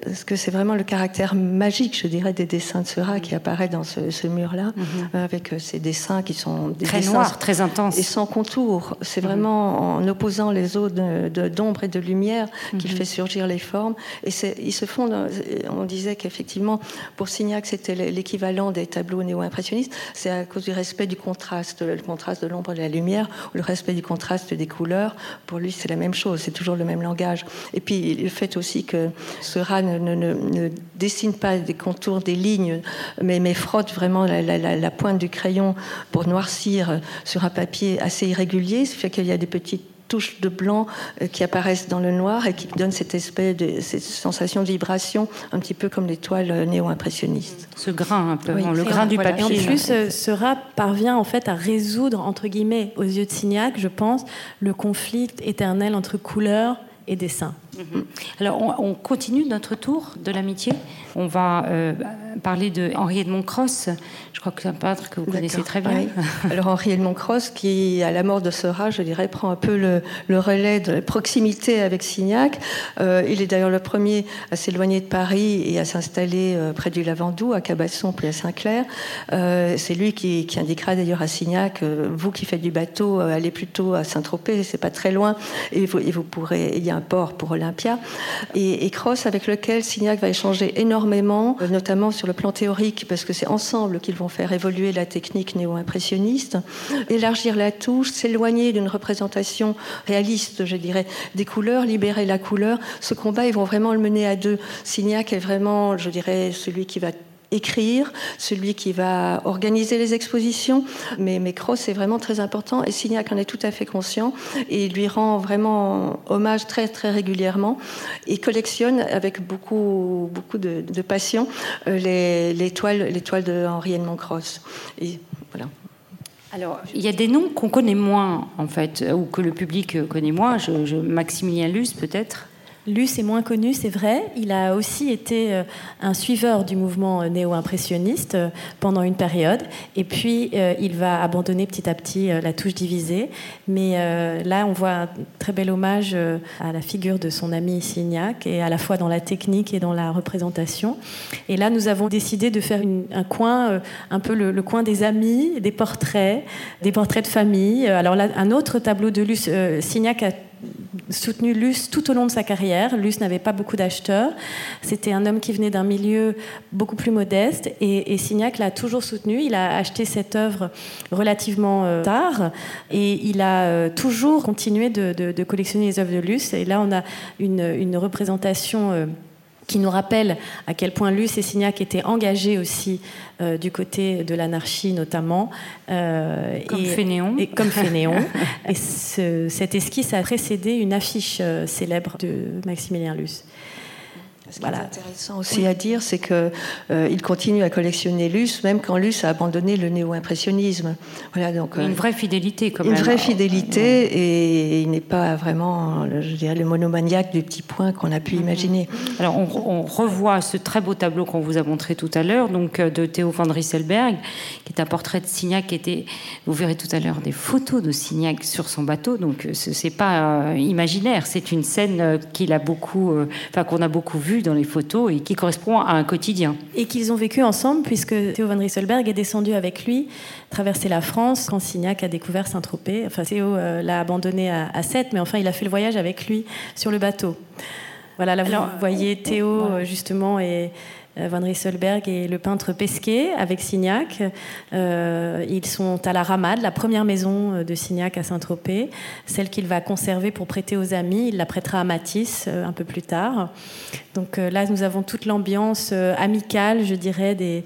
parce que c'est vraiment le caractère magique, je dirais, des dessins de Seurat qui apparaît dans ce, mur-là, mhm. avec euh, ces dessins qui sont des très noirs, très intenses et sans contour. C'est vraiment en opposant les eaux d'ombre et de lumière qu'il mhm. fait surgir les formes. Et se. On disait qu'effectivement, pour Signac, c'était l'équivalent des tableaux néo-impressionnistes. C'est à cause du respect du contraste, le contraste de l'ombre et de la lumière, le respect du contraste des couleurs. Pour lui, c'est la même chose. C'est toujours le même langage. Et puis le fait aussi que Seurat ne, dessine pas des contours, des lignes, mais, mais frotte vraiment la, pointe du crayon pour noircir sur un papier assez irrégulier. Ce fait qu'il y a des petites touches de blanc euh, qui apparaissent dans le noir et qui donnent cette espèce de cette sensation de vibration, un petit peu comme les toiles néo-impressionnistes. Ce grain un peu, le grain du papier. Et en plus, euh, ce rap parvient en fait à résoudre, entre guillemets, aux yeux de Signac, je pense, le conflit éternel entre couleur et dessin. Mhm. Alors, on, continue notre tour de l'amitié. On va euh, parler de Henri Edmond Cross. Je crois que c'est un peintre que vous connaissez très bien. Alors, Henri Edmond Cross, qui, à la mort de Seurat, je dirais, prend un peu le, relais de la proximité avec Signac. Euh, il est d'ailleurs le premier à s'éloigner de Paris et à s'installer euh, près du Lavandou, à Cabasson, puis à Saint-Clair. c'est lui qui, indiquera d'ailleurs à Signac vous qui faites du bateau, allez plutôt à Saint-Tropez, c'est pas très loin, et vous, et vous pourrez. Il y a un port pour Et, Cross, avec lequel Signac va échanger énormément, notamment sur le plan théorique, parce que c'est ensemble qu'ils vont faire évoluer la technique néo-impressionniste, élargir la touche, s'éloigner d'une représentation réaliste, je dirais, des couleurs, libérer la couleur. Ce combat, ils vont vraiment le mener à deux. Signac est vraiment, je dirais, celui qui va écrire, celui qui va organiser les expositions. Mais, mais Cross est vraiment très important et Signac en est tout à fait conscient et lui rend vraiment hommage très très régulièrement et collectionne avec beaucoup, beaucoup de, passion euh, les, les, toiles, les toiles de Henri Edmond Cross. Voilà. Alors, il y a des noms qu'on connaît moins, en fait, ou que le public connaît moins. Je, Maximilien Luce, peut-être? Luce est moins connu, c'est vrai. Il a aussi été euh, un suiveur du mouvement néo-impressionniste euh, pendant une période. Et puis, euh, il va abandonner petit à petit la touche divisée. Mais là, on voit un très bel hommage à la figure de son ami Signac, et à la fois dans la technique et dans la représentation. Et là, nous avons décidé de faire un coin, un peu le, coin des amis, des portraits, des portraits de famille. Alors là, un autre tableau de Luce, Signac a soutenu Luce tout au long de sa carrière. Luce n'avait pas beaucoup d'acheteurs. C'était un homme qui venait d'un milieu beaucoup plus modeste et, Signac l'a toujours soutenu. Il a acheté cette œuvre relativement euh, tard et il a euh, toujours continué de, collectionner les œuvres de Luce. Et là, on a une, représentation. Euh, qui nous rappelle à quel point Luce et Signac étaient engagés aussi euh, du côté de l'anarchie notamment. Euh, comme Fénéon. Et, comme Fénéon. et cette esquisse a précédé une affiche euh, célèbre de Maximilien Luce. Ce qui est intéressant aussi à dire, c'est qu'il euh, continue à collectionner Luce, même quand Luce a abandonné le néo-impressionnisme. Voilà, donc, une vraie fidélité, quand même. Une vraie fidélité, et il n'est pas vraiment, je dirais, le monomaniaque du petit point qu'on a pu mm-hmm. imaginer. Alors, on, revoit ce très beau tableau qu'on vous a montré tout à l'heure, donc de Théo van Rieselberg, qui est un portrait de Signac. Qui était, vous verrez tout à l'heure des photos de Signac sur son bateau, donc ce n'est pas imaginaire, c'est une scène qu'il a beaucoup, enfin qu'on a beaucoup vue dans les photos et qui correspond à un quotidien. Et qu'ils ont vécu ensemble, puisque Théo van Rieselberg est descendu avec lui traverser la France quand Signac a découvert Saint-Tropez. Enfin, Théo euh, l'a abandonné à, à Sète, mais enfin, il a fait le voyage avec lui sur le bateau. Voilà, là, vous voyez Théo, euh, justement, et Van Rieselberg et le peintre Pesquet avec Signac. Euh, ils sont à la Ramade, la première maison euh, de Signac à Saint-Tropez, celle qu'il va conserver pour prêter aux amis. Il la prêtera à Matisse un peu plus tard. Donc là, nous avons toute l'ambiance amicale, je dirais, des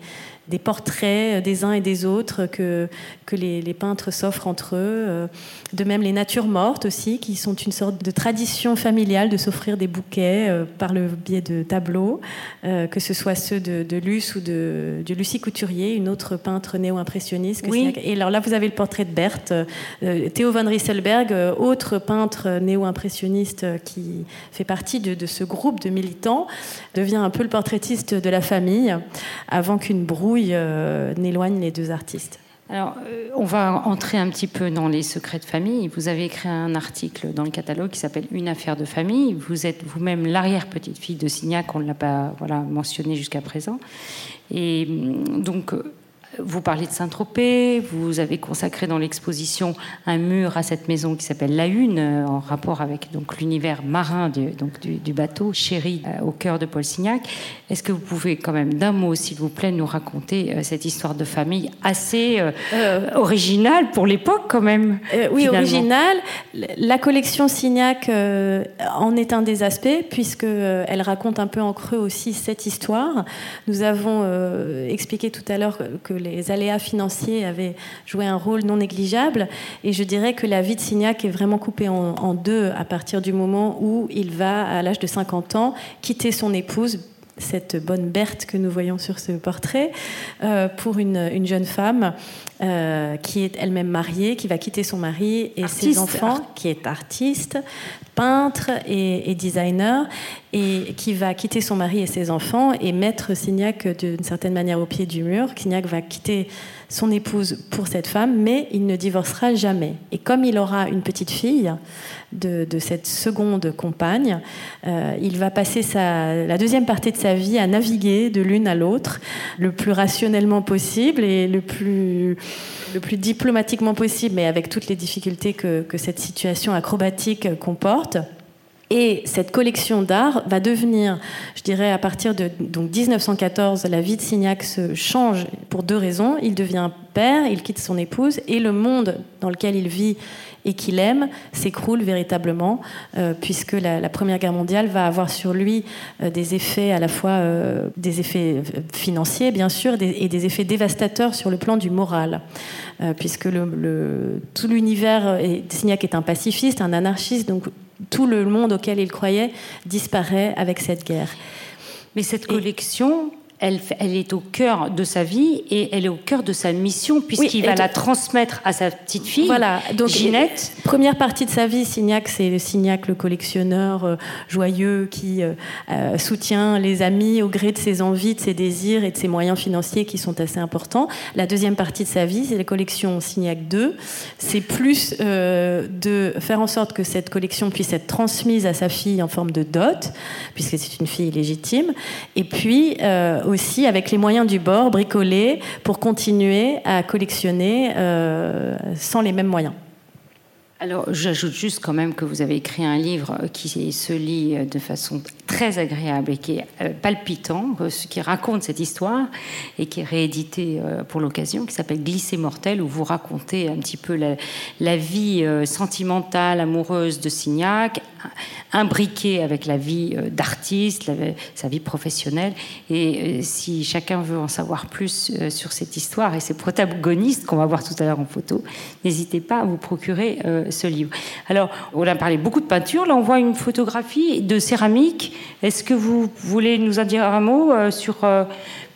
des portraits des uns et des autres que, que les, peintres s'offrent entre eux. Euh, de même les natures mortes aussi, qui sont une sorte de tradition familiale de s'offrir des bouquets euh, par le biais de tableaux, euh, que ce soit ceux de, Luce ou de, Lucie Couturier, une autre peintre néo-impressionniste. Oui. Et alors là, vous avez le portrait de Berthe, Théo van Rieselberg, autre peintre néo-impressionniste qui fait partie de, de, ce groupe de militants, devient un peu le portraitiste de la famille avant qu'une brouille euh, n'éloigne les deux artistes. Alors, euh, on va entrer un petit peu dans les secrets de famille. Vous avez écrit un article dans le catalogue qui s'appelle Une affaire de famille. Vous êtes vous-même l'arrière-petite-fille de Signac, on ne l'a pas voilà, mentionné jusqu'à présent. Et hum, donc, vous parlez de Saint-Tropez, vous avez consacré dans l'exposition un mur à cette maison qui s'appelle La Une, euh, en rapport avec donc l'univers marin du, donc, du, bateau, chéri euh, au cœur de Paul Signac. Est-ce que vous pouvez quand même d'un mot, s'il vous plaît, nous raconter euh, cette histoire de famille assez originale pour l'époque quand même Oui, originale. La collection Signac en est un des aspects, puisqu'elle elle raconte un peu en creux aussi cette histoire. Nous avons expliqué tout à l'heure que les aléas financiers avaient joué un rôle non négligeable. Et je dirais que la vie de Signac est vraiment coupée en, deux à partir du moment où il va, à l'âge de 50 ans, quitter son épouse cette bonne Berthe que nous voyons sur ce portrait, euh, pour une, jeune femme euh, qui est elle-même mariée, qui va quitter son mari et ses enfants, qui est artiste, peintre et, designer, et qui va quitter son mari et ses enfants et mettre Signac d'une certaine manière au pied du mur. Signac va quitter son épouse pour cette femme, mais il ne divorcera jamais. Et comme il aura une petite fille de, cette seconde compagne, euh, il va passer la deuxième partie de sa vie à naviguer de l'une à l'autre le plus rationnellement possible et le plus, le plus diplomatiquement possible, mais avec toutes les difficultés que, cette situation acrobatique comporte. Et cette collection d'art va devenir, je dirais, à partir de donc 1914, la vie de Signac se change pour deux raisons. Il devient père, il quitte son épouse, et le monde dans lequel il vit et qu'il aime s'écroule véritablement, euh, puisque la, Première Guerre mondiale va avoir sur lui euh, des effets à la fois euh, des effets financiers, bien sûr, et des effets dévastateurs sur le plan du moral, puisque tout l'univers, Signac est un pacifiste, un anarchiste, donc tout le monde auquel il croyait disparaît avec cette guerre. Mais cette collection, elle, elle, est au cœur de sa vie et elle est au cœur de sa mission puisqu'il va la transmettre à sa petite fille, voilà. Donc, Ginette. Première partie de sa vie, Signac, c'est Signac le collectionneur euh, joyeux qui euh, euh, soutient les amis au gré de ses envies, de ses désirs et de ses moyens financiers qui sont assez importants. La deuxième partie de sa vie, c'est la collection Signac 2. C'est plus de faire en sorte que cette collection puisse être transmise à sa fille en forme de dot, puisque c'est une fille légitime. Et puis aussi avec les moyens du bord, bricoler pour continuer à collectionner euh, sans les mêmes moyens. Alors, j'ajoute juste quand même que vous avez écrit un livre qui se lit de façon très agréable et qui est euh, palpitant, euh, qui raconte cette histoire et qui est réédité pour l'occasion, qui s'appelle Glisser mortel, où vous racontez un petit peu la, la vie sentimentale, amoureuse de Signac, imbriqué avec la vie euh, d'artiste, sa vie professionnelle. Et euh, si chacun veut en savoir plus euh, sur cette histoire et ses protagonistes qu'on va voir tout à l'heure en photo, n'hésitez pas à vous procurer ce livre. Alors, on a parlé beaucoup de peinture. Là, on voit une photographie de céramique. Est-ce que vous voulez nous en dire un mot sur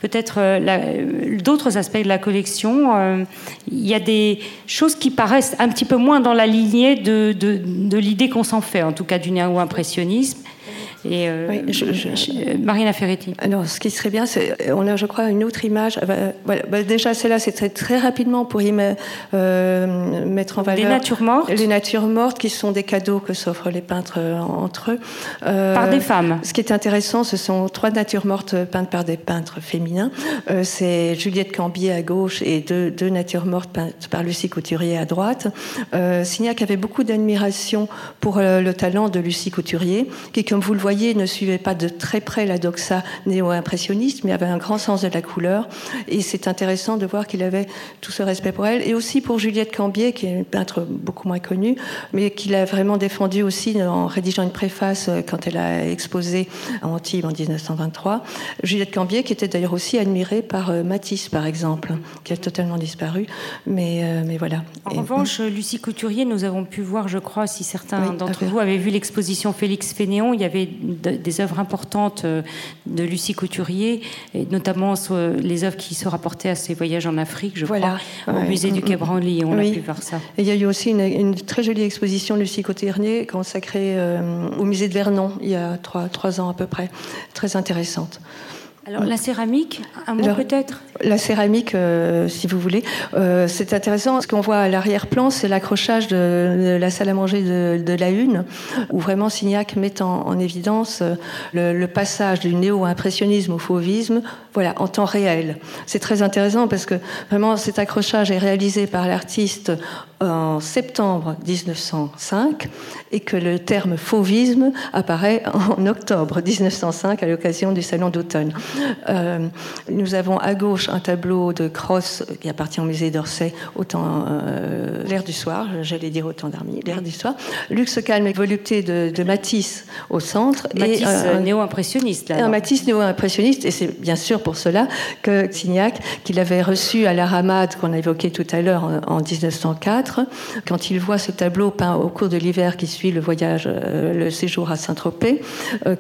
peut-être euh, d'autres aspects de la collection. Euh, il y a des choses qui paraissent un petit peu moins dans la lignée de l'idée qu'on s'en fait, en tout cas du néo-impressionnisme. Et euh, Marina Ferretti. Alors, ce qui serait bien, c'est on a, je crois, une autre image. Euh, voilà, bah, déjà, celle-là, c'est très, très, rapidement pour y euh, mettre en valeur les natures mortes. Les natures mortes, qui sont des cadeaux que s'offrent les peintres entre eux. par des femmes. Ce qui est intéressant, ce sont trois natures mortes peintes par des peintres féminins. c'est Juliette Cambier à gauche et deux, deux, natures mortes peintes par Lucie Couturier à droite. Signac avait beaucoup d'admiration pour le talent de Lucie Couturier, qui, comme vous le voyez, voyez, ne suivait pas de très près la doxa néo-impressionniste, mais avait un grand sens de la couleur. Et c'est intéressant de voir qu'il avait tout ce respect pour elle. Et aussi pour Juliette Cambier, qui est une peintre beaucoup moins connue, mais qu'il a vraiment défendu aussi en rédigeant une préface euh, quand elle a exposé à Antibes en 1923. Juliette Cambier, qui était d'ailleurs aussi admirée par euh, Matisse, par exemple, qui a totalement disparu. Mais, euh, mais voilà. En revanche, Lucie Couturier, nous avons pu voir, je crois, si certains d'entre vous avaient vu l'exposition Félix Fénéon, il y avait des œuvres importantes euh, de Lucie Couturier, et notamment les œuvres qui se rapportaient à ses voyages en Afrique, je crois, au musée du Quai Branly. On a pu voir ça. Et il y a eu aussi une, très jolie exposition de Lucie Couturier consacrée euh, au musée de Vernon il y a trois, trois ans à peu près, très intéressante. Alors la céramique, un mot peut-être? La céramique, euh, si vous voulez, euh, c'est intéressant. Ce qu'on voit à l'arrière-plan, c'est l'accrochage de, la salle à manger de, la Une, où vraiment Signac met en, évidence euh, le, passage du néo-impressionnisme au fauvisme, voilà, en temps réel. C'est très intéressant parce que vraiment cet accrochage est réalisé par l'artiste en septembre 1905 et que le terme fauvisme apparaît en octobre 1905 à l'occasion du salon d'automne. Euh, nous avons à gauche un tableau de Cross qui appartient au musée d'Orsay, autant euh, l'air du soir, j'allais dire autant d'armée, l'air du soir. Luxe calme et volupté de, Matisse au centre. Matisse euh, néo-impressionniste. Un Matisse néo-impressionniste, et c'est bien sûr pour cela que Signac, qu'il avait reçu à la Ramade qu'on a évoqué tout à l'heure en, 1904, quand il voit ce tableau peint au cours de l'hiver qui suit le voyage, le séjour à Saint-Tropez,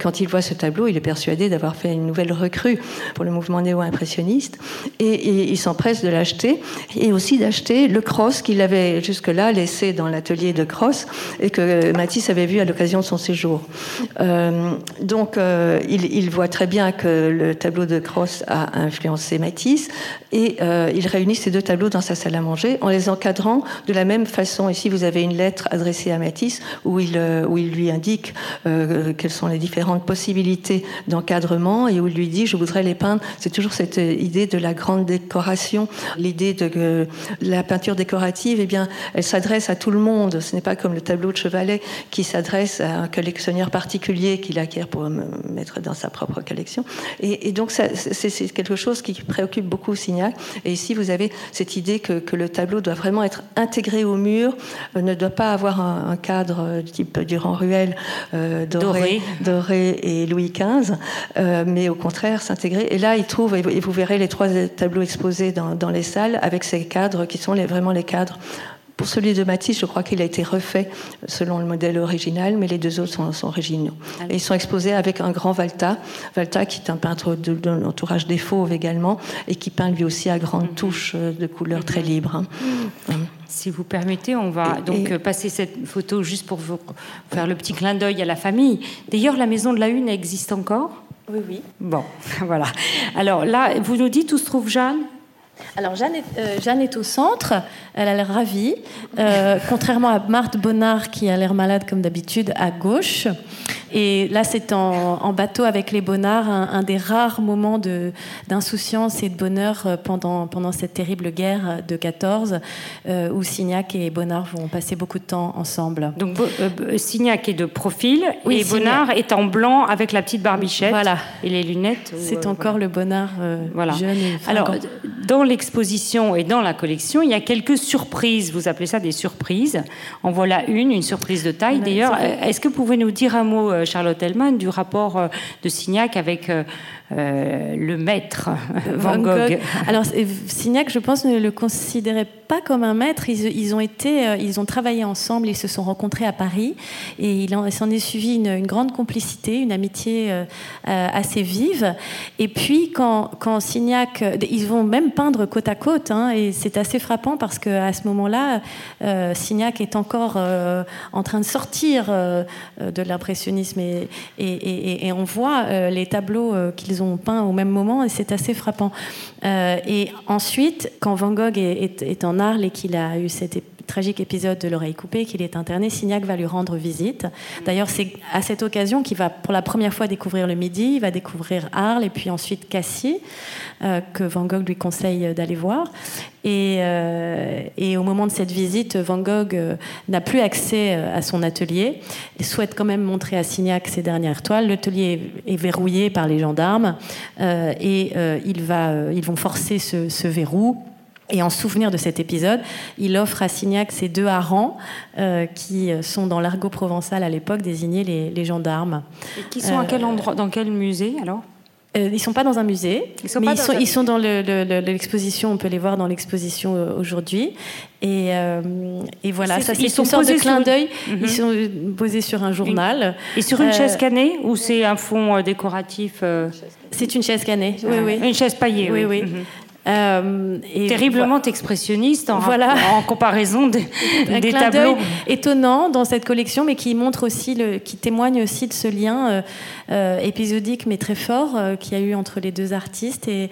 quand il voit ce tableau, il est persuadé d'avoir fait une nouvelle recrue pour le mouvement néo-impressionniste. Et, il s'empresse de l'acheter et aussi d'acheter le cross qu'il avait jusque-là laissé dans l'atelier de cross et que Matisse avait vu à l'occasion de son séjour. Euh, donc, euh, il, voit très bien que le tableau de cross a influencé Matisse et euh, il réunit ces deux tableaux dans sa salle à manger en les encadrant de la même façon. Ici, vous avez une lettre adressée à Matisse où il, où il lui indique quelles sont les différentes possibilités d'encadrement et où il lui dit je voudrais les peindre. C'est toujours cette idée de la grande décoration, l'idée de la peinture décorative, eh bien, elle s'adresse à tout le monde. Ce n'est pas comme le tableau de Chevalet qui s'adresse à un collectionneur particulier qu'il acquiert pour mettre dans sa propre collection. Et, donc, c'est quelque chose qui préoccupe beaucoup Signac. Et ici, vous avez cette idée que, le tableau doit vraiment être intégré au mur, euh, ne doit pas avoir un, cadre type Durand-Ruel, euh, doré, doré, et Louis XV, euh, mais au contraire s'intégrer. Et là, il trouve, et vous verrez les trois tableaux exposés dans, les salles avec ces cadres qui sont les, vraiment les cadres Pour celui de Matisse, je crois qu'il a été refait selon le modèle original, mais les deux autres sont, sont originaux. Ah et ils sont exposés avec un grand Valta, Valta qui est un peintre de, l'entourage des Fauves également, et qui peint lui aussi à grandes mhm. touches de couleurs très libres. Hein. Mhm. Si vous permettez, on va donc passer cette photo juste pour vous faire le petit clin d'œil à la famille. D'ailleurs, la maison de la Une existe encore? Oui, oui. Bon, voilà. Alors là, vous nous dites où se trouve Jeanne? Alors Jeanne est, euh, Jeanne est, au centre, elle a l'air ravie, euh, contrairement à Marthe Bonnard qui a l'air malade comme d'habitude à gauche. Et là, c'est en, bateau avec les Bonnards, un, des rares moments d'insouciance et de bonheur euh, pendant, pendant cette terrible guerre de 14, euh, où Signac et Bonnard vont passer beaucoup de temps ensemble. Donc Signac est de profil et Bonnard est en blanc avec la petite barbichette voilà. et les lunettes. C'est encore le Bonnard voilà. jeune. Alors, dans l'exposition et dans la collection, il y a quelques surprises. Vous appelez ça des surprises. En voilà une, une surprise de taille. D'ailleurs, est-ce que vous pouvez nous dire un mot euh, Charlotte Hellman du rapport euh, de Signac avec euh, le maître Van Gogh. Alors Signac, je pense, ne le considérait pas comme un maître. Ils, ont été, euh, ils ont travaillé ensemble, ils se sont rencontrés à Paris et il s'en est suivi une, grande complicité, une amitié euh, assez vive. Et puis quand, quand Signac, ils vont même peindre côte à côte, hein, et c'est assez frappant parce qu'à ce moment-là, Signac est encore en train de sortir de l'impressionnisme et, on voit les tableaux qu'ils ont peint au même moment et c'est assez frappant. Euh, et ensuite, quand Van Gogh est, en Arles et qu'il a eu cet tragique épisode de l'oreille coupée, qu'il est interné, Signac va lui rendre visite. D'ailleurs, c'est à cette occasion qu'il va pour la première fois découvrir le Midi, il va découvrir Arles et puis ensuite Cassis, euh, que Van Gogh lui conseille d'aller voir. Et, euh, et, au moment de cette visite, Van Gogh euh, n'a plus accès à son atelier. Il souhaite quand même montrer à Signac ses dernières toiles. L'atelier est verrouillé par les gendarmes et il va, ils vont forcer ce, ce verrou et en souvenir de cet épisode, il offre à Signac ces deux harengs euh, qui sont dans l'argot provençal à l'époque désignés les, gendarmes. Et qui sont à quel endroit, dans quel musée alors? euh, ils ne sont pas dans un musée, ils sont mais ils, sont, ils, sont, dans l'exposition, on peut les voir dans l'exposition euh, aujourd'hui. Et, et, voilà, ça c'est une sorte de clin d'œil. Ils mhm. sont posés sur un journal. Et sur une chaise cannée ou c'est un fond décoratif C'est une chaise cannée, oui, oui. Une chaise paillée, oui. oui. Mhm. Euh, Terriblement expressionniste en, voilà. en comparaison des, des tableaux. étonnants dans cette collection, mais qui montre aussi, le, qui témoigne aussi de ce lien euh, euh, épisodique mais très fort qu'il y a eu entre les deux artistes. Et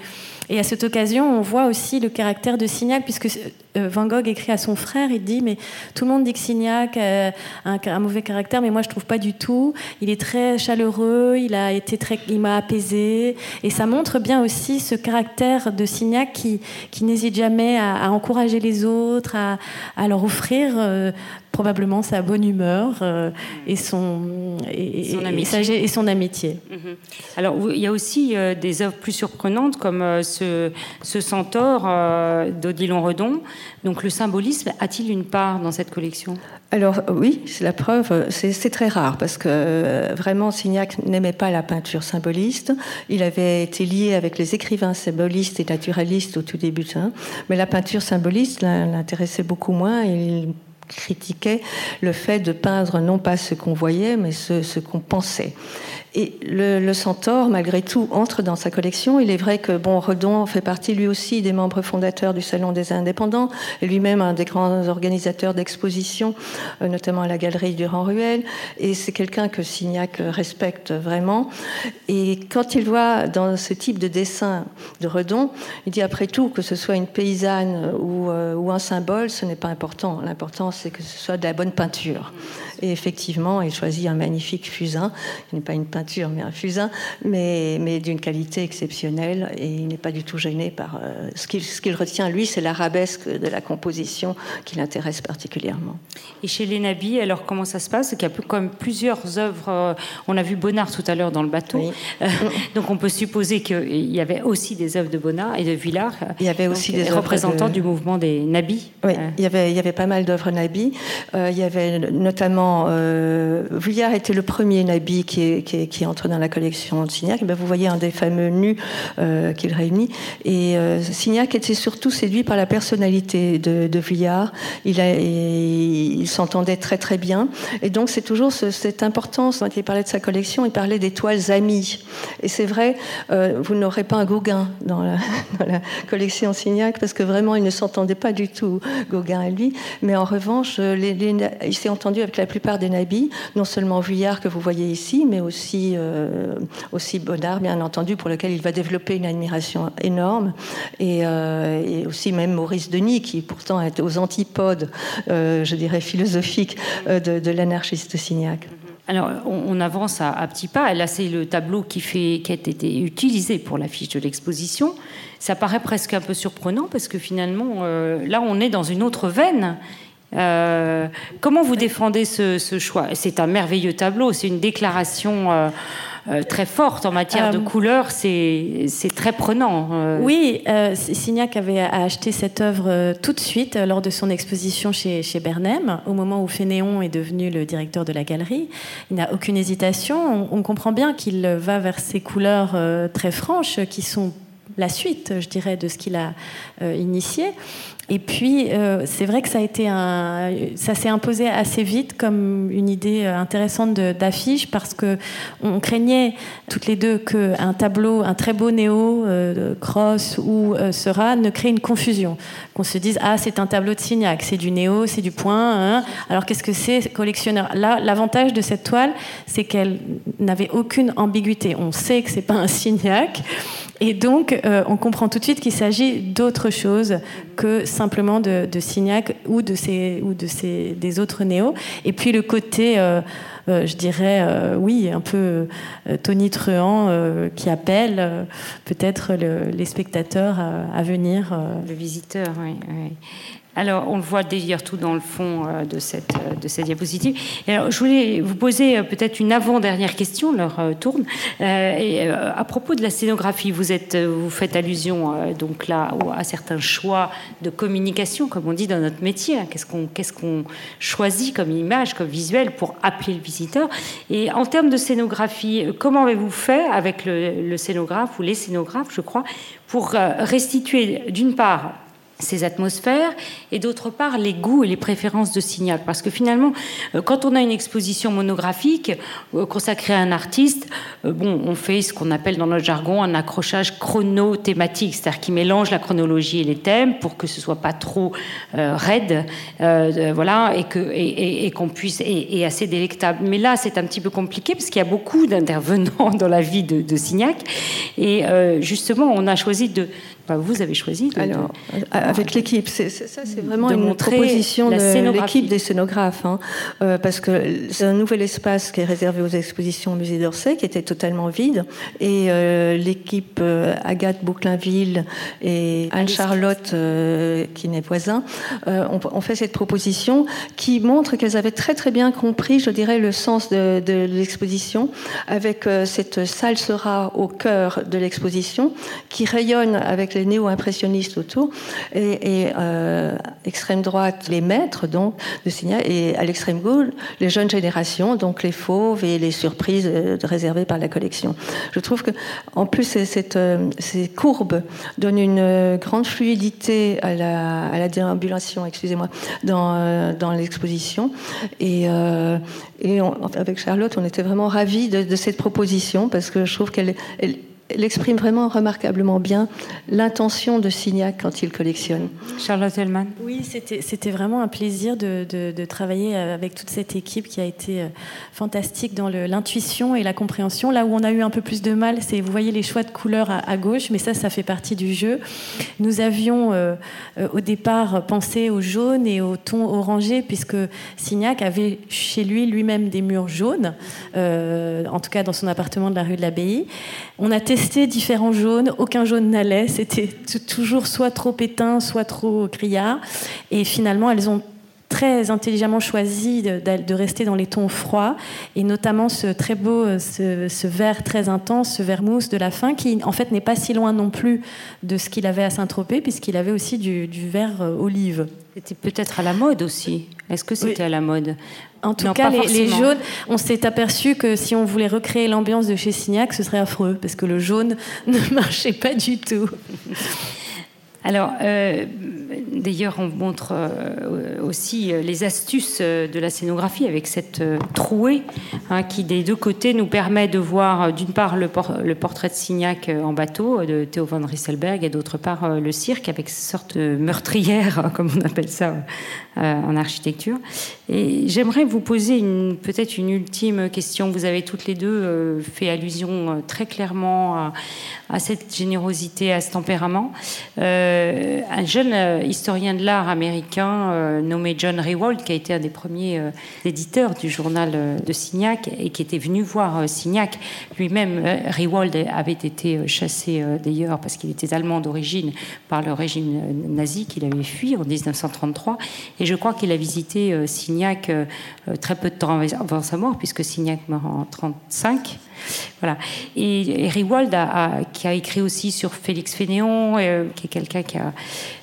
et à cette occasion, on voit aussi le caractère de Signac, puisque Van Gogh écrit à son frère, il dit, mais tout le monde dit que Signac a un, mauvais caractère, mais moi je trouve pas du tout. Il est très chaleureux, il a été très, il m'a apaisé, et ça montre bien aussi ce caractère de Signac qui, qui n'hésite jamais à, encourager les autres, à, à leur offrir euh, probablement sa bonne humeur euh, et, son, et, son amitié. Et, son amitié. Mhm. Alors, il y a aussi euh, des œuvres plus surprenantes comme euh, ce, ce centaure d'Odilon Redon. Donc, le symbolisme a-t-il une part dans cette collection? Alors oui, c'est la preuve, c'est très rare parce que vraiment Signac n'aimait pas la peinture symboliste. Il avait été lié avec les écrivains symbolistes et naturalistes au tout début, hein. mais la peinture symboliste l'intéressait beaucoup moins. Il critiquait le fait de peindre non pas ce qu'on voyait, mais ce, qu'on pensait. Et le, centaure, malgré tout, entre dans sa collection. Il est vrai que bon, Redon fait partie lui aussi des membres fondateurs du Salon des Indépendants, et lui-même un des grands organisateurs d'expositions, euh, notamment à la galerie Durand-Ruel. Et c'est quelqu'un que Signac respecte vraiment. Et quand il voit dans ce type de dessin de Redon, il dit après tout que ce soit une paysanne ou, euh, ou un symbole, ce n'est pas important. L'important, c'est que ce soit de la bonne peinture. Et effectivement, il choisit un magnifique fusain. Il n'est pas une peinture, mais un fusain, mais, mais d'une qualité exceptionnelle. Et il n'est pas du tout gêné par. Euh, ce qu'il retient, lui, c'est l'arabesque de la composition qui l'intéresse particulièrement. Et chez les Nabis, alors comment ça se passe? Il y a comme plusieurs œuvres. Euh, on a vu Bonnard tout à l'heure dans le bateau. Euh, donc on peut supposer qu'il y avait aussi des œuvres de Bonnard et de Villard. Il y avait aussi des représentants du mouvement des Nabis. Oui, il, y avait, il y avait pas mal d'œuvres Nabis. il y avait notamment quand euh, Vuillard était le premier Nabi qui, entre dans la collection de Signac, ben vous voyez un des fameux nus euh, qu'il réunit. Et euh, Signac était surtout séduit par la personnalité de, de Vuillard. Il, s'entendait très très bien. Et donc c'est toujours ce, cette importance, quand il parlait de sa collection, il parlait des toiles amies. Et c'est vrai, vous n'aurez pas un Gauguin dans la, dans la collection Signac, parce que vraiment il ne s'entendait pas du tout, Gauguin et lui. Mais en revanche, il s'est entendu avec la plupart des nabis, non seulement Vuillard que vous voyez ici, mais aussi, euh, aussi Bonnard, bien entendu, pour lequel il va développer une admiration énorme, et, euh, aussi même Maurice Denis, qui pourtant est aux antipodes, euh, je dirais, philosophiques de, l'anarchiste Signac. Alors, on, avance à, petits pas. Là, c'est le tableau qui, fait, qui a été utilisé pour l'affiche de l'exposition. Ça paraît presque un peu surprenant parce que finalement, là, on est dans une autre veine. Euh, comment vous défendez ce, ce choix? C'est un merveilleux tableau, c'est une déclaration euh, euh, très forte en matière de couleurs, c'est très prenant. Oui, Signac avait acheté cette œuvre tout de suite lors de son exposition chez, chez Bernheim, au moment où Fénéon est devenu le directeur de la galerie. Il n'a aucune hésitation, on, on comprend bien qu'il va vers ces couleurs très franches qui sont la suite, je dirais, de ce qu'il a euh, initié. Et puis, euh, c'est vrai que ça a été ça s'est imposé assez vite comme une idée euh, intéressante d'affiche parce que on craignait toutes les deux qu'un tableau, un très beau néo, euh, Cross ou euh, Sera, ne crée une confusion. Qu'on se dise ah c'est un tableau de Signac, c'est du néo, c'est du point. Hein. Alors qu'est-ce que c'est collectionneur? Là, l'avantage de cette toile, c'est qu'elle n'avait aucune ambiguïté. On sait que c'est pas un Signac. Et donc, euh, on comprend tout de suite qu'il s'agit d'autre chose que simplement de, Signac ou, de ces, ou de ces, des autres néos. Et puis le côté, euh, euh, je dirais, oui, un peu euh, tonitruant qui appelle peut-être le, les spectateurs à, venir. Le visiteur, oui. Alors, on le voit d'ailleurs tout dans le fond euh, de cette, euh, de cette diapositive. Je voulais vous poser euh, peut-être une avant-dernière question, leur tourne. À propos de la scénographie, vous, êtes, vous faites allusion donc là à certains choix de communication, comme on dit dans notre métier. Qu'est-ce qu'on qu'est-ce choisit comme image, comme visuel pour appeler le visiteur? Et en termes de scénographie, comment avez-vous fait avec le, le scénographe ou les scénographes, je crois, pour restituer d'une part ces atmosphères et d'autre part les goûts et les préférences de Signac. Parce que finalement euh, quand on a une exposition monographique euh, consacrée à un artiste euh, bon on fait ce qu'on appelle dans notre jargon un accrochage chrono-thématique c'est-à-dire qui mélange la chronologie et les thèmes pour que ce soit pas trop raide voilà et que et, qu'on puisse et, assez délectable. Mais là c'est un petit peu compliqué parce qu'il y a beaucoup d'intervenants dans la vie de, Signac. Et justement on a choisi de Enfin, vous avez choisi de, Alors, de... avec l'équipe, ça c'est vraiment une proposition de l'équipe des scénographes, hein, euh, parce que c'est un nouvel espace qui est réservé aux expositions au musée d'Orsay, qui était totalement vide, et euh, l'équipe euh, Agathe Bouclinville et Anne-Charlotte, euh, qui n'est voisin, euh, ont, on fait cette proposition qui montre qu'elles avaient très très bien compris, je dirais, le sens de, de l'exposition, avec euh, cette salle sera au cœur de l'exposition, qui rayonne avec les néo-impressionnistes autour, et, et euh, extrême droite, les maîtres donc, de Signac, et à l'extrême gauche, les jeunes générations, donc les fauves et les surprises euh, réservées par la collection. Je trouve que, en plus, cette, euh, ces courbes donnent une euh, grande fluidité à la, à la déambulation, excusez-moi, dans, l'exposition. Et, avec Charlotte, on était vraiment ravis de, de cette proposition parce que je trouve qu'elle elle, elle exprime vraiment remarquablement bien l'intention de Signac quand il collectionne. Charlotte Hellman. Oui, c'était vraiment un plaisir de, de, de, travailler avec toute cette équipe qui a été euh, fantastique dans l'intuition et la compréhension. Là où on a eu un peu plus de mal, c'est, vous voyez les choix de couleurs à, à, gauche, mais ça, ça fait partie du jeu. Nous avions euh, euh, au départ pensé au jaune et au ton orangé, puisque Signac avait chez lui lui-même des murs jaunes, euh, en tout cas dans son appartement de la rue de l'Abbaye. On a testé différents jaunes, aucun jaune n'allait, c'était toujours soit trop éteint, soit trop criard. Et finalement, elles ont très intelligemment choisi de, rester dans les tons froids et notamment ce très beau ce, vert très intense ce vert mousse de la fin qui en fait n'est pas si loin non plus de ce qu'il avait à Saint-Tropez puisqu'il avait aussi du, du vert euh, olive c'était peut-être à la mode aussi Est-ce que c'était à la mode En tout cas, les, jaunes, on s'est aperçu que si on voulait recréer l'ambiance de chez Signac, ce serait affreux, parce que le jaune ne marchait pas du tout. Alors, euh, d'ailleurs, on montre euh, aussi euh, les astuces de la scénographie avec cette trouée hein, qui, des deux côtés, nous permet de voir d'une part le, portrait de Signac en bateau de Théo van Rieselberg et d'autre part le cirque avec cette sorte de meurtrière, comme on appelle ça en architecture. Et j'aimerais vous poser peut-être une ultime question. Vous avez toutes les deux fait allusion très clairement à, cette générosité, à ce tempérament. Euh, un jeune euh, historien de l'art américain euh, nommé John Rewald, qui a été un des premiers éditeurs du journal de Signac et qui était venu voir Signac. Lui-même, Rewald avait été chassé d'ailleurs parce qu'il était allemand d'origine par le régime nazi qu'il avait fui en 1933. Et je crois qu'il a visité Signac très peu de temps avant sa mort, puisque Signac meurt en 1935. Et, Rewald, a, qui a écrit aussi sur Félix Fénéon, qui est quelqu'un qui a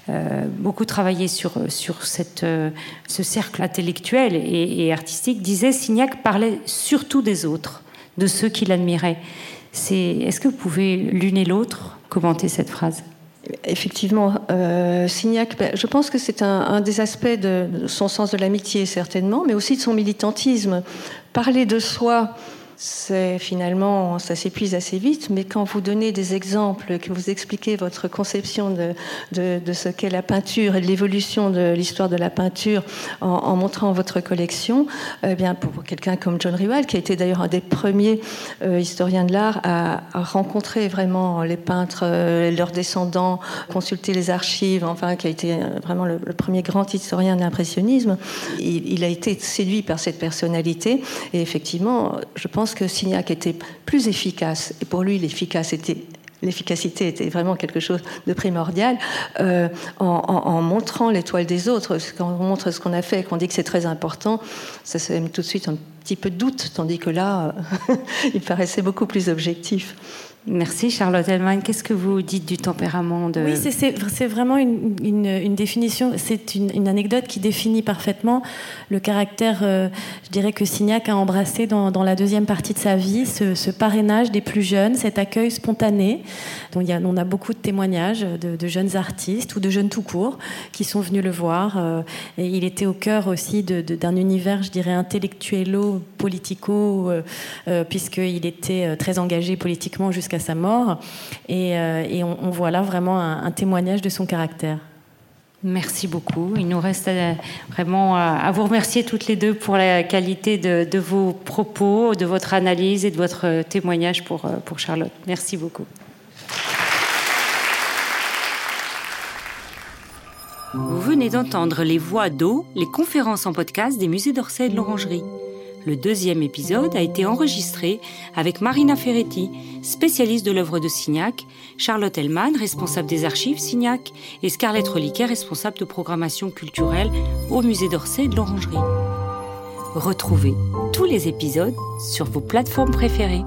euh, beaucoup travaillé sur, sur cette, euh, ce cercle intellectuel et, artistique, disait Signac parlait surtout des autres, de ceux qu'il admirait. Est-ce que vous pouvez l'une et l'autre commenter cette phrase? Effectivement, euh, Signac, ben, je pense que c'est un, des aspects de son sens de l'amitié, certainement, mais aussi de son militantisme. Parler de soi c'est finalement, ça s'épuise assez vite, mais quand vous donnez des exemples, que vous expliquez votre conception de, ce qu'est la peinture et de l'évolution de l'histoire de la peinture en, montrant votre collection, eh bien pour quelqu'un comme John Rival, qui a été d'ailleurs un des premiers euh, historiens de l'art à, rencontrer vraiment les peintres, euh, leurs descendants, consulter les archives, enfin, qui a été euh, vraiment le, premier grand historien de l'impressionnisme, il, il a été séduit par cette personnalité, et effectivement, je pense que Signac était plus efficace, et pour lui l'efficacité était vraiment quelque chose de primordial, euh, en, montrant l'étoile des autres. Quand on montre ce qu'on a fait et qu'on dit que c'est très important, ça se met tout de suite un petit peu de doute, tandis que là, il paraissait beaucoup plus objectif. Merci Charlotte Hellman. Qu'est-ce que vous dites du tempérament de... Oui, c'est vraiment une, définition, c'est une, anecdote qui définit parfaitement le caractère, euh, je dirais que Signac a embrassé dans, la deuxième partie de sa vie, ce, parrainage des plus jeunes, cet accueil spontané. dont on a beaucoup de témoignages de, jeunes artistes ou de jeunes tout court qui sont venus le voir. Euh, et il était au cœur aussi d'un univers, je dirais, intellectuello-politico, euh, puisqu'il était très engagé politiquement jusqu'à sa mort. Et, euh, on, voit là vraiment un, témoignage de son caractère. Merci beaucoup. Il nous reste euh, vraiment à vous remercier toutes les deux pour la qualité de, vos propos, de votre analyse et de votre témoignage pour, euh, pour Charlotte. Merci beaucoup. Vous venez d'entendre Les Voix d'eau, les conférences en podcast des musées d'Orsay et de l'Orangerie. Le deuxième épisode a été enregistré avec Marina Ferretti, spécialiste de l'œuvre de Signac, Charlotte Hellman, responsable des archives Signac, et Scarlett Reliquet, responsable de programmation culturelle au musée d'Orsay de l'Orangerie. Retrouvez tous les épisodes sur vos plateformes préférées.